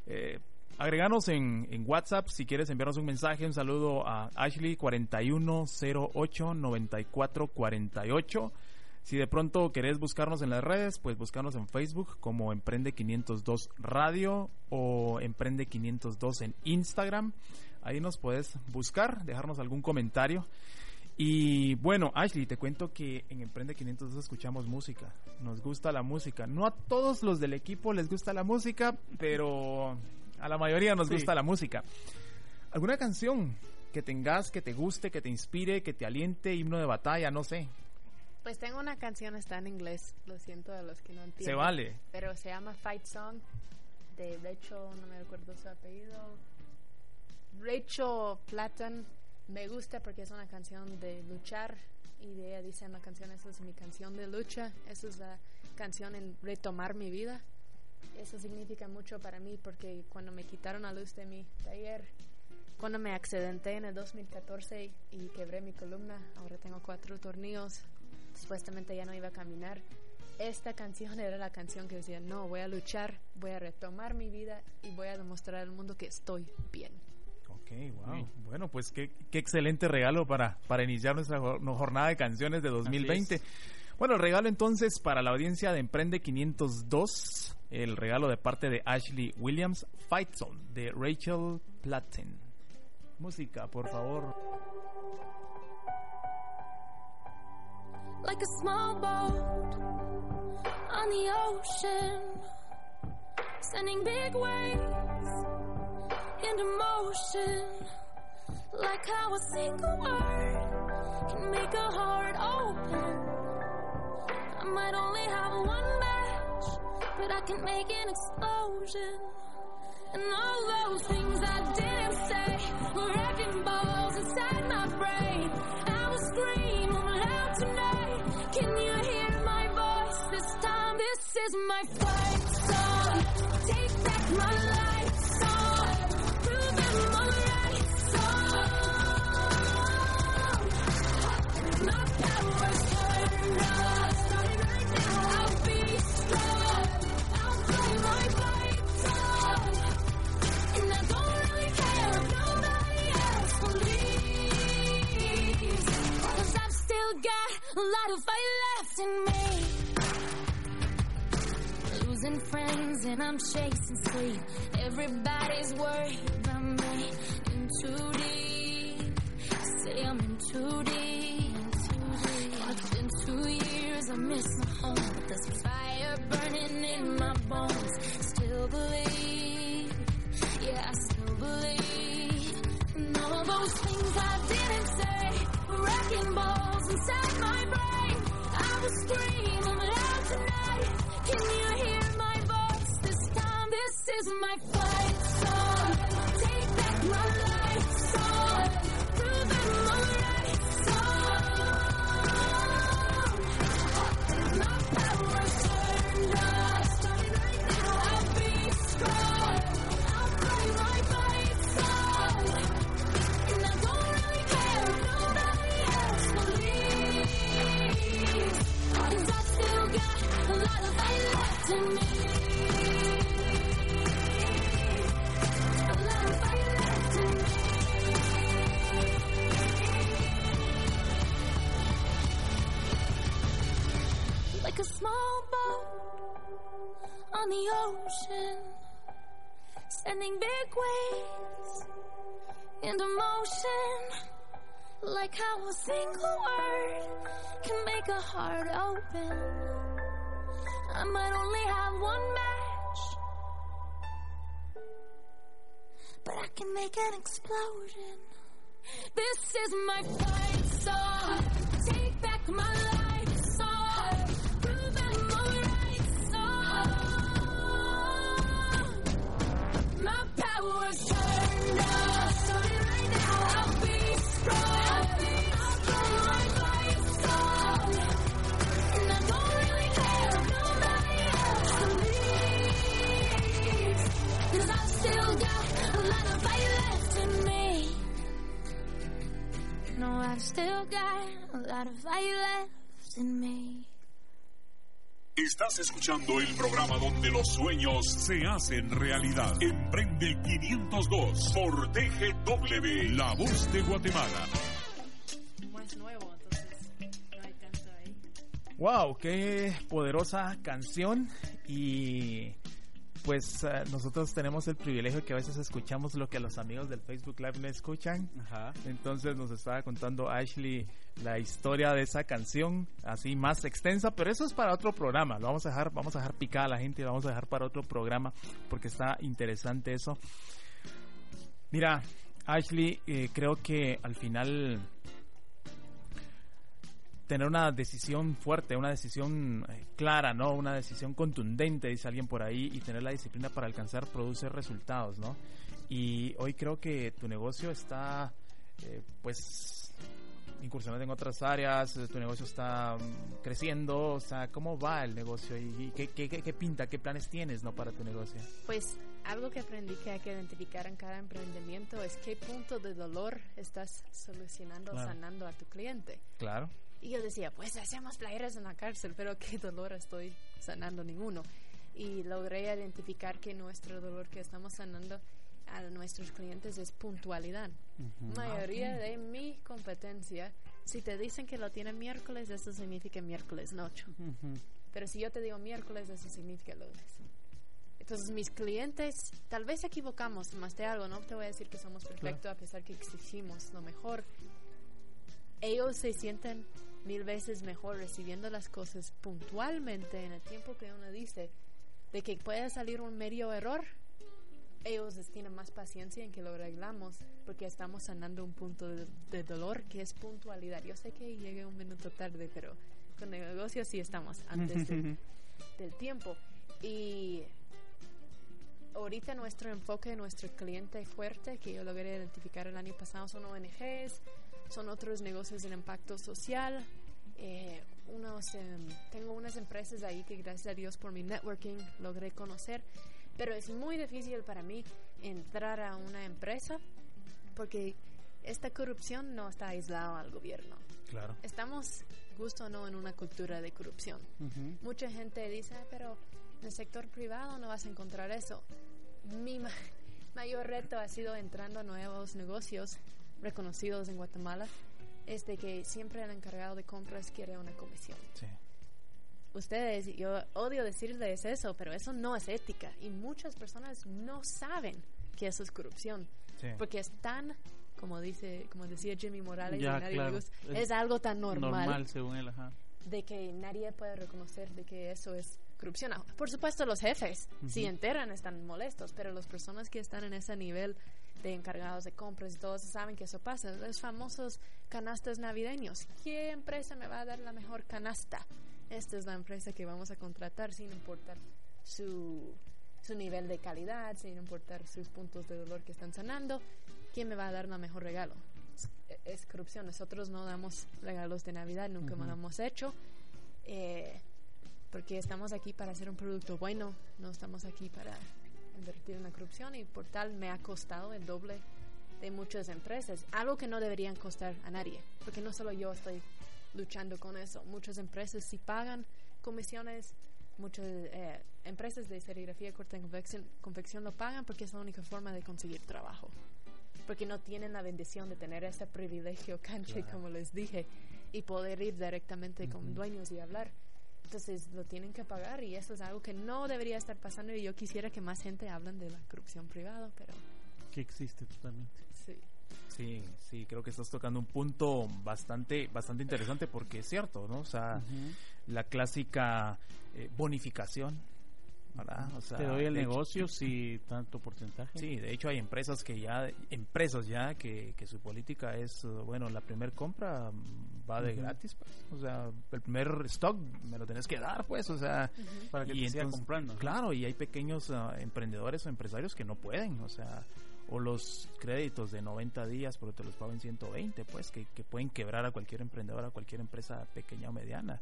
Speaker 2: Eh, Agreganos en, en, WhatsApp si quieres enviarnos un mensaje. Un saludo a Ashley 41089448. Si de pronto querés buscarnos en las redes, pues buscarnos en Facebook como Emprende 502 Radio o Emprende 502 en Instagram. Ahí nos puedes buscar, dejarnos algún comentario. Y bueno, Ashley, te cuento que en Emprende 502 escuchamos música. Nos gusta la música. No a todos los del equipo les gusta la música, pero a la mayoría nos gusta la música. ¿Alguna canción que tengas, que te guste, que te inspire, que te aliente, himno de batalla, no sé?
Speaker 4: Pues tengo una canción, está en inglés, lo siento a los que no entienden.
Speaker 5: Se vale.
Speaker 4: Pero se llama Fight Song de Rachel, no me recuerdo su apellido. Rachel Platten. Me gusta porque es una canción de luchar y de ella dice en la canción, esa es mi canción de lucha, esa es la canción en retomar mi vida. Eso significa mucho para mí porque cuando me quitaron la luz de mi taller, cuando me accidenté en el 2014 y quebré mi columna, ahora tengo cuatro tornillos, supuestamente ya no iba a caminar. Esta canción era la canción que decía, no, voy a luchar, voy a retomar mi vida y voy a demostrar al mundo que estoy bien.
Speaker 5: Ok, wow. Bueno, pues qué, qué, excelente regalo para, para iniciar nuestra jornada de canciones de 2020. Bueno, el regalo entonces para la audiencia de Emprende 502, el regalo de parte de Ashley Williams, Fight Zone, de Rachel Platten. Música, por favor. Like a small boat on the ocean, sending big waves into motion. Like how a single word can make a heart open. I might only have one match, but I can make an explosion. And all those things I didn't say were wrecking balls inside my brain. I will scream loud tonight. Can you hear my voice this time? This is my fight song. Take back my life lot of fight left in me. Losing friends and I'm chasing sleep. Everybody's worried about me. In too deep. Say I'm in too deep. It's been two years, I miss my home. But there's fire burning in my bones. Still believe. Yeah, I still believe. And all those things I didn't say wrecking inside my on the ocean, sending big waves into motion. Like how a single word can make a heart open. I might only have one match, but I can make an explosion. This is my fight song. Take back my life I've still got a lot of fight left in me.
Speaker 1: Estás escuchando el programa donde los sueños se hacen realidad. Emprende 502 por TGW, La Voz de Guatemala.
Speaker 4: Como es nuevo, entonces no hay tanto ahí.
Speaker 5: Wow, qué poderosa canción y pues eh, nosotros tenemos el privilegio que a veces escuchamos lo que los amigos del Facebook Live no escuchan.
Speaker 3: Ajá.
Speaker 5: Entonces nos estaba contando Ashley la historia de esa canción, así más extensa, pero eso es para otro programa. Lo vamos a dejar, vamos a dejar picada a la gente y lo vamos a dejar para otro programa porque está interesante eso. Mira, Ashley, eh, creo que al final
Speaker 2: tener una decisión fuerte, una decisión eh, clara, ¿no? Una decisión contundente, dice alguien por ahí, y tener la disciplina para alcanzar, produce resultados, ¿no? Y hoy creo que tu negocio está, eh, pues, incursionando en otras áreas, tu negocio está mm, creciendo, o sea, ¿cómo va el negocio y, qué, qué, qué, pinta, qué planes tienes, ¿no? Para tu negocio.
Speaker 4: Pues algo que aprendí que hay que identificar en cada emprendimiento es qué punto de dolor estás solucionando, sanando a tu cliente.
Speaker 2: Claro.
Speaker 4: Y yo decía, pues hacemos playeras en la cárcel, pero qué dolor estoy sanando ninguno. Y logré identificar que nuestro dolor que estamos sanando a nuestros clientes es puntualidad. La mayoría de mi competencia, si te dicen que lo tienen miércoles, eso significa miércoles noche. Pero si yo te digo miércoles, eso significa lunes. Entonces mis clientes, tal vez equivocamos más de algo, no te voy a decir que somos perfectos a pesar que exigimos lo mejor. Ellos se sienten mil veces mejor recibiendo las cosas puntualmente en el tiempo que uno dice de que puede salir un medio error. Ellos tienen más paciencia en que lo arreglamos porque estamos sanando un punto de, dolor que es puntualidad. Yo sé que llegué un minuto tarde, pero con el negocio sí estamos antes del tiempo. Y ahorita nuestro enfoque, nuestro cliente fuerte que yo logré identificar el año pasado son ONGs, son otros negocios de impacto social. Eh, unos, em, tengo unas empresas ahí que gracias a Dios por mi networking logré conocer, pero es muy difícil para mí entrar a una empresa porque esta corrupción no está aislada al gobierno.
Speaker 2: Claro.
Speaker 4: Estamos, justo o no, en una cultura de corrupción. Mucha gente dice, ah, pero en el sector privado no vas a encontrar eso. Mi mayor reto ha sido entrando a nuevos negocios reconocidos en Guatemala es de que siempre el encargado de compras quiere una comisión. Ustedes, yo odio decirles eso, pero eso no es ética y muchas personas no saben que eso es corrupción, porque es tan como dice, como decía Jimmy Morales, es, algo tan normal,
Speaker 3: según él,
Speaker 4: de que nadie puede reconocer de que eso es corrupción. Por supuesto, los jefes, si enteran, están molestos, pero las personas que están en ese nivel de encargados de compras y todos saben que eso pasa. Los famosos canastas navideños. ¿Qué empresa me va a dar la mejor canasta? Esta es la empresa que vamos a contratar sin importar su, su nivel de calidad, sin importar sus puntos de dolor que están sanando. ¿Quién me va a dar la mejor regalo? Es, corrupción. Nosotros no damos regalos de Navidad, nunca lo hemos hecho. Eh, porque estamos aquí para hacer un producto bueno, no estamos aquí para invertir en la corrupción y por tal me ha costado el doble de muchas empresas, algo que no deberían costar a nadie, porque no solo yo estoy luchando con eso, muchas empresas si pagan comisiones, muchas eh, empresas de serigrafía corta en confección, confección lo pagan porque es la única forma de conseguir trabajo, porque no tienen la bendición de tener ese privilegio country, como les dije, y poder ir directamente con dueños y hablar. Entonces lo tienen que pagar y eso es algo que no debería estar pasando y yo quisiera que más gente hablen de la corrupción privada, pero...
Speaker 3: Que existe totalmente.
Speaker 4: Sí.
Speaker 2: Sí, sí, creo que estás tocando un punto bastante, bastante interesante porque es cierto, ¿no? O sea, la clásica eh, bonificación
Speaker 3: te doy el negocio si tanto porcentaje.
Speaker 2: Sí, de hecho hay empresas que ya, empresas ya que, que su política es, bueno, la primer compra va de gratis, pues. O sea, el primer stock me lo tenés que dar, pues, o sea,
Speaker 3: para que y te comprando.
Speaker 2: Claro, y hay pequeños ah, emprendedores o empresarios que no pueden, o sea, o los créditos de 90 días pero te los pago en 120 pues que, que pueden quebrar a cualquier emprendedor a cualquier empresa pequeña o mediana.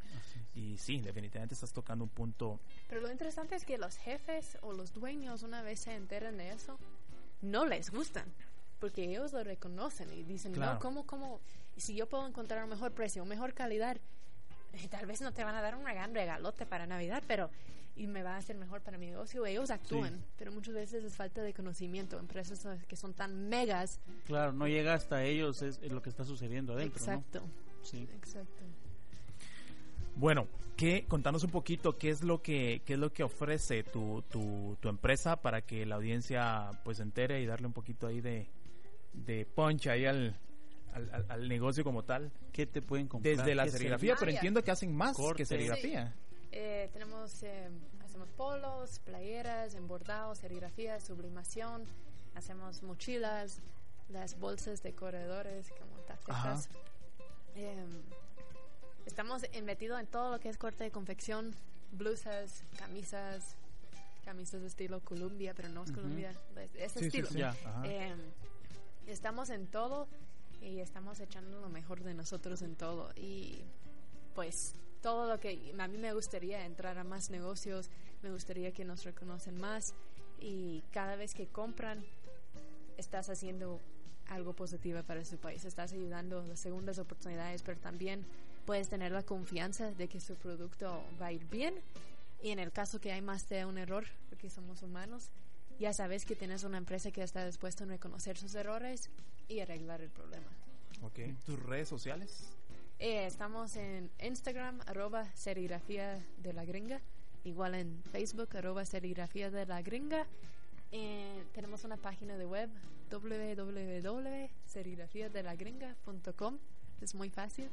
Speaker 2: Y sí definitivamente estás tocando un punto
Speaker 4: pero lo interesante es que los jefes o los dueños una vez se enteran de eso no les gustan porque ellos lo reconocen y dicen no cómo cómo si yo puedo encontrar un mejor precio un mejor calidad tal vez no te van a dar un gran regalote para Navidad pero y me va a hacer mejor para mi negocio. Ellos actúan, pero muchas veces es falta de conocimiento. Empresas que son tan megas.
Speaker 3: Claro, no llega hasta ellos, es, lo que está sucediendo adentro.
Speaker 4: Exacto.
Speaker 3: Sí.
Speaker 4: Exacto.
Speaker 2: Bueno, ¿qué, contanos un poquito qué es lo que, qué es lo que ofrece tu, tu, tu empresa para que la audiencia pues entere y darle un poquito ahí de, de punch ahí al, al, negocio como tal.
Speaker 3: ¿Qué te pueden comprar?
Speaker 2: Desde la serigrafía, pero entiendo que hacen más que serigrafía.
Speaker 4: Eh, tenemos, eh, hacemos polos, playeras, embordados, serigrafía, sublimación, hacemos mochilas, las bolsas de corredores como tarjetas. Em, estamos metidos en todo lo que es corte de confección, blusas, camisas, camisas de estilo Columbia, pero no es Columbia, es estilo. Em, estamos en todo y estamos echando lo mejor de nosotros en todo. Y pues todo lo que a mí me gustaría entrar a más negocios, me gustaría que nos reconocen más. Y cada vez que compran estás haciendo algo positivo para su país, estás ayudando a las segundas oportunidades, pero también puedes tener la confianza de que su producto va a ir bien. Y en el caso que hay más de un error, porque somos humanos, ya sabes que tienes una empresa que está dispuesta a reconocer sus errores y arreglar el problema.
Speaker 2: Ok. ¿Tus redes sociales?
Speaker 4: Eh, estamos en Instagram, arroba serigrafía de la gringa. Igual en Facebook, arroba serigrafía de la gringa. Eh, tenemos una página de web, www.serigrafiadelagringa.com. Es muy fácil.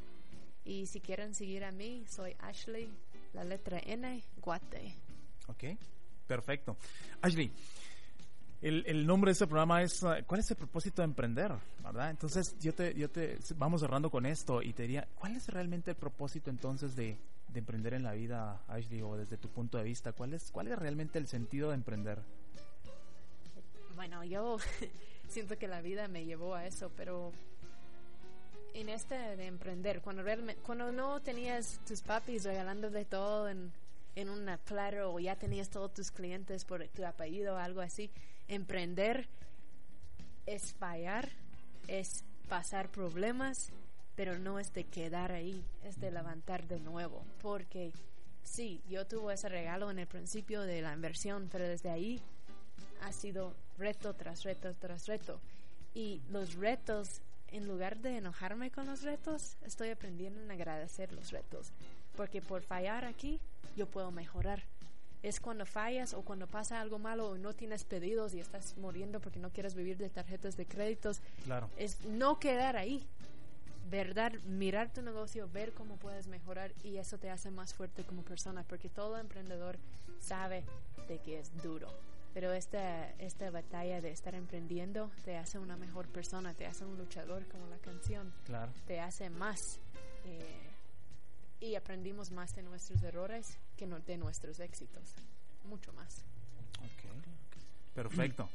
Speaker 4: Y si quieren seguir a mí, soy Ashley, la letra N, Guate.
Speaker 2: Ok, perfecto. Ashley, el, nombre de este programa es uh, ¿Cuál es el propósito de emprender? ¿Verdad? Entonces, yo te, yo te, vamos cerrando con esto y te diría, ¿cuál es realmente el propósito entonces de, emprender en la vida, Ashley, o desde tu punto de vista? ¿Cuál es, cuál es realmente el sentido de emprender?
Speaker 4: Bueno, yo siento que la vida me llevó a eso, pero en este de emprender, cuando realmente, cuando no tenías tus papis regalándote todo en, en una claro o ya tenías todos tus clientes por tu apellido o algo así, emprender es fallar, es pasar problemas, pero no es de quedar ahí, es de levantar de nuevo, porque sí, yo tuve ese regalo en el principio de la inversión, pero desde ahí ha sido reto tras reto tras reto. Y los retos, en lugar de enojarme con los retos, estoy aprendiendo a agradecer los retos, porque por fallar aquí, yo puedo mejorar es cuando fallas o cuando pasa algo malo o no tienes pedidos y estás muriendo porque no quieres vivir de tarjetas de créditos.
Speaker 2: Claro.
Speaker 4: Es no quedar ahí. ¿Verdad? Mirar tu negocio, ver cómo puedes mejorar y eso te hace más fuerte como persona porque todo emprendedor sabe de que es duro. Pero esta, esta batalla de estar emprendiendo te hace una mejor persona, te hace un luchador como la canción.
Speaker 2: Claro.
Speaker 4: Te hace más. Eh, y aprendimos más de nuestros errores que de nuestros éxitos. Mucho más.
Speaker 2: Perfecto.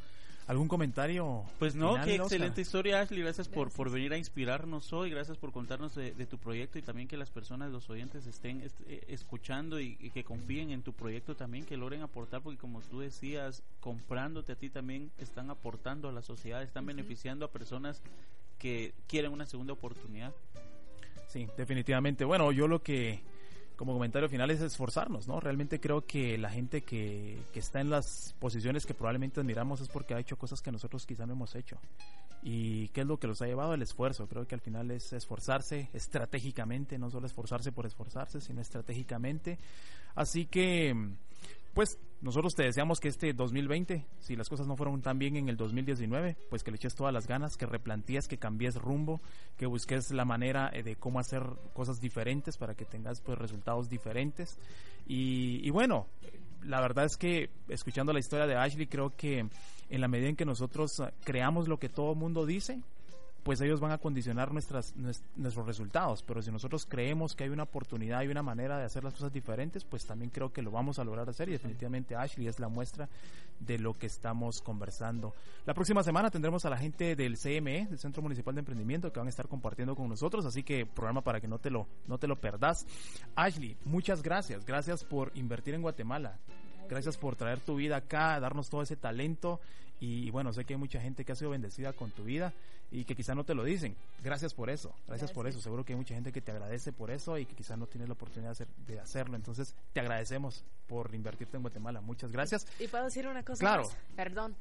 Speaker 2: ¿Algún comentario?
Speaker 3: Pues no, qué excelente historia, Ashley. Gracias, Por, por venir a inspirarnos hoy. Gracias por contarnos de, tu proyecto y también que las personas, los oyentes, estén eh, escuchando y, que confíen en tu proyecto también, que logren aportar, porque como tú decías, comprándote a ti también están aportando a la sociedad, están beneficiando a personas que quieren una segunda oportunidad.
Speaker 2: Sí, definitivamente. Bueno, yo lo que como comentario final es esforzarnos, ¿no? Realmente creo que la gente que, que, está en las posiciones que probablemente admiramos es porque ha hecho cosas que nosotros quizá no hemos hecho. ¿Y qué es lo que los ha llevado? El esfuerzo. Creo que al final es esforzarse estratégicamente, no solo esforzarse por esforzarse, sino estratégicamente. Así que pues nosotros te deseamos que este 2020, si las cosas no fueron tan bien en el 2019, pues que le eches todas las ganas, que replantees, que cambies rumbo, que busques la manera eh, de cómo hacer cosas diferentes para que tengas pues resultados diferentes. Y, y bueno, la verdad es que escuchando la historia de Ashley, creo que en la medida en que nosotros creamos lo que todo mundo dice, pues ellos van a condicionar nuestras, nuestros resultados. Pero si nosotros creemos que hay una oportunidad y una manera de hacer las cosas diferentes, pues también creo que lo vamos a lograr hacer y definitivamente Ashley es la muestra de lo que estamos conversando. La próxima semana tendremos a la gente del CME, del Centro Municipal de Emprendimiento, que van a estar compartiendo con nosotros, así que programa para que no te lo, no te lo perdás. Ashley, muchas gracias. Gracias por invertir en Guatemala. Gracias por traer tu vida acá, darnos todo ese talento y bueno, sé que hay mucha gente que ha sido bendecida con tu vida y que quizá no te lo dicen. Gracias por eso, gracias, por eso. Seguro que hay mucha gente que te agradece por eso y que quizá no tiene la oportunidad de, hacerlo. Entonces, te agradecemos por invertirte en Guatemala. Muchas gracias.
Speaker 4: Y puedo decir una cosa
Speaker 2: claro.
Speaker 4: Perdón.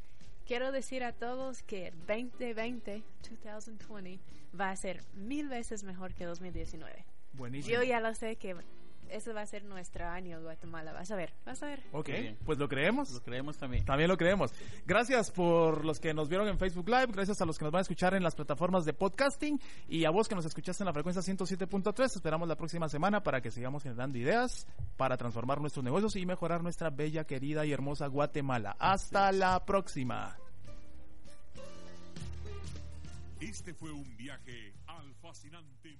Speaker 4: Quiero decir a todos que 2020, 2020, va a ser mil veces mejor que 2019.
Speaker 2: Buenísimo.
Speaker 4: Yo ya lo sé que ese va a ser nuestro año Guatemala. Vas a ver, vas a ver.
Speaker 2: Ok, pues lo creemos.
Speaker 3: Lo creemos también.
Speaker 2: También lo creemos. Gracias por los que nos vieron en Facebook Live, gracias a los que nos van a escuchar en las plataformas de podcasting y a vos que nos escuchaste en la frecuencia 107.3. Esperamos la próxima semana para que sigamos generando ideas para transformar nuestros negocios y mejorar nuestra bella, querida y hermosa Guatemala. Hasta la próxima.
Speaker 1: Este fue un viaje al fascinante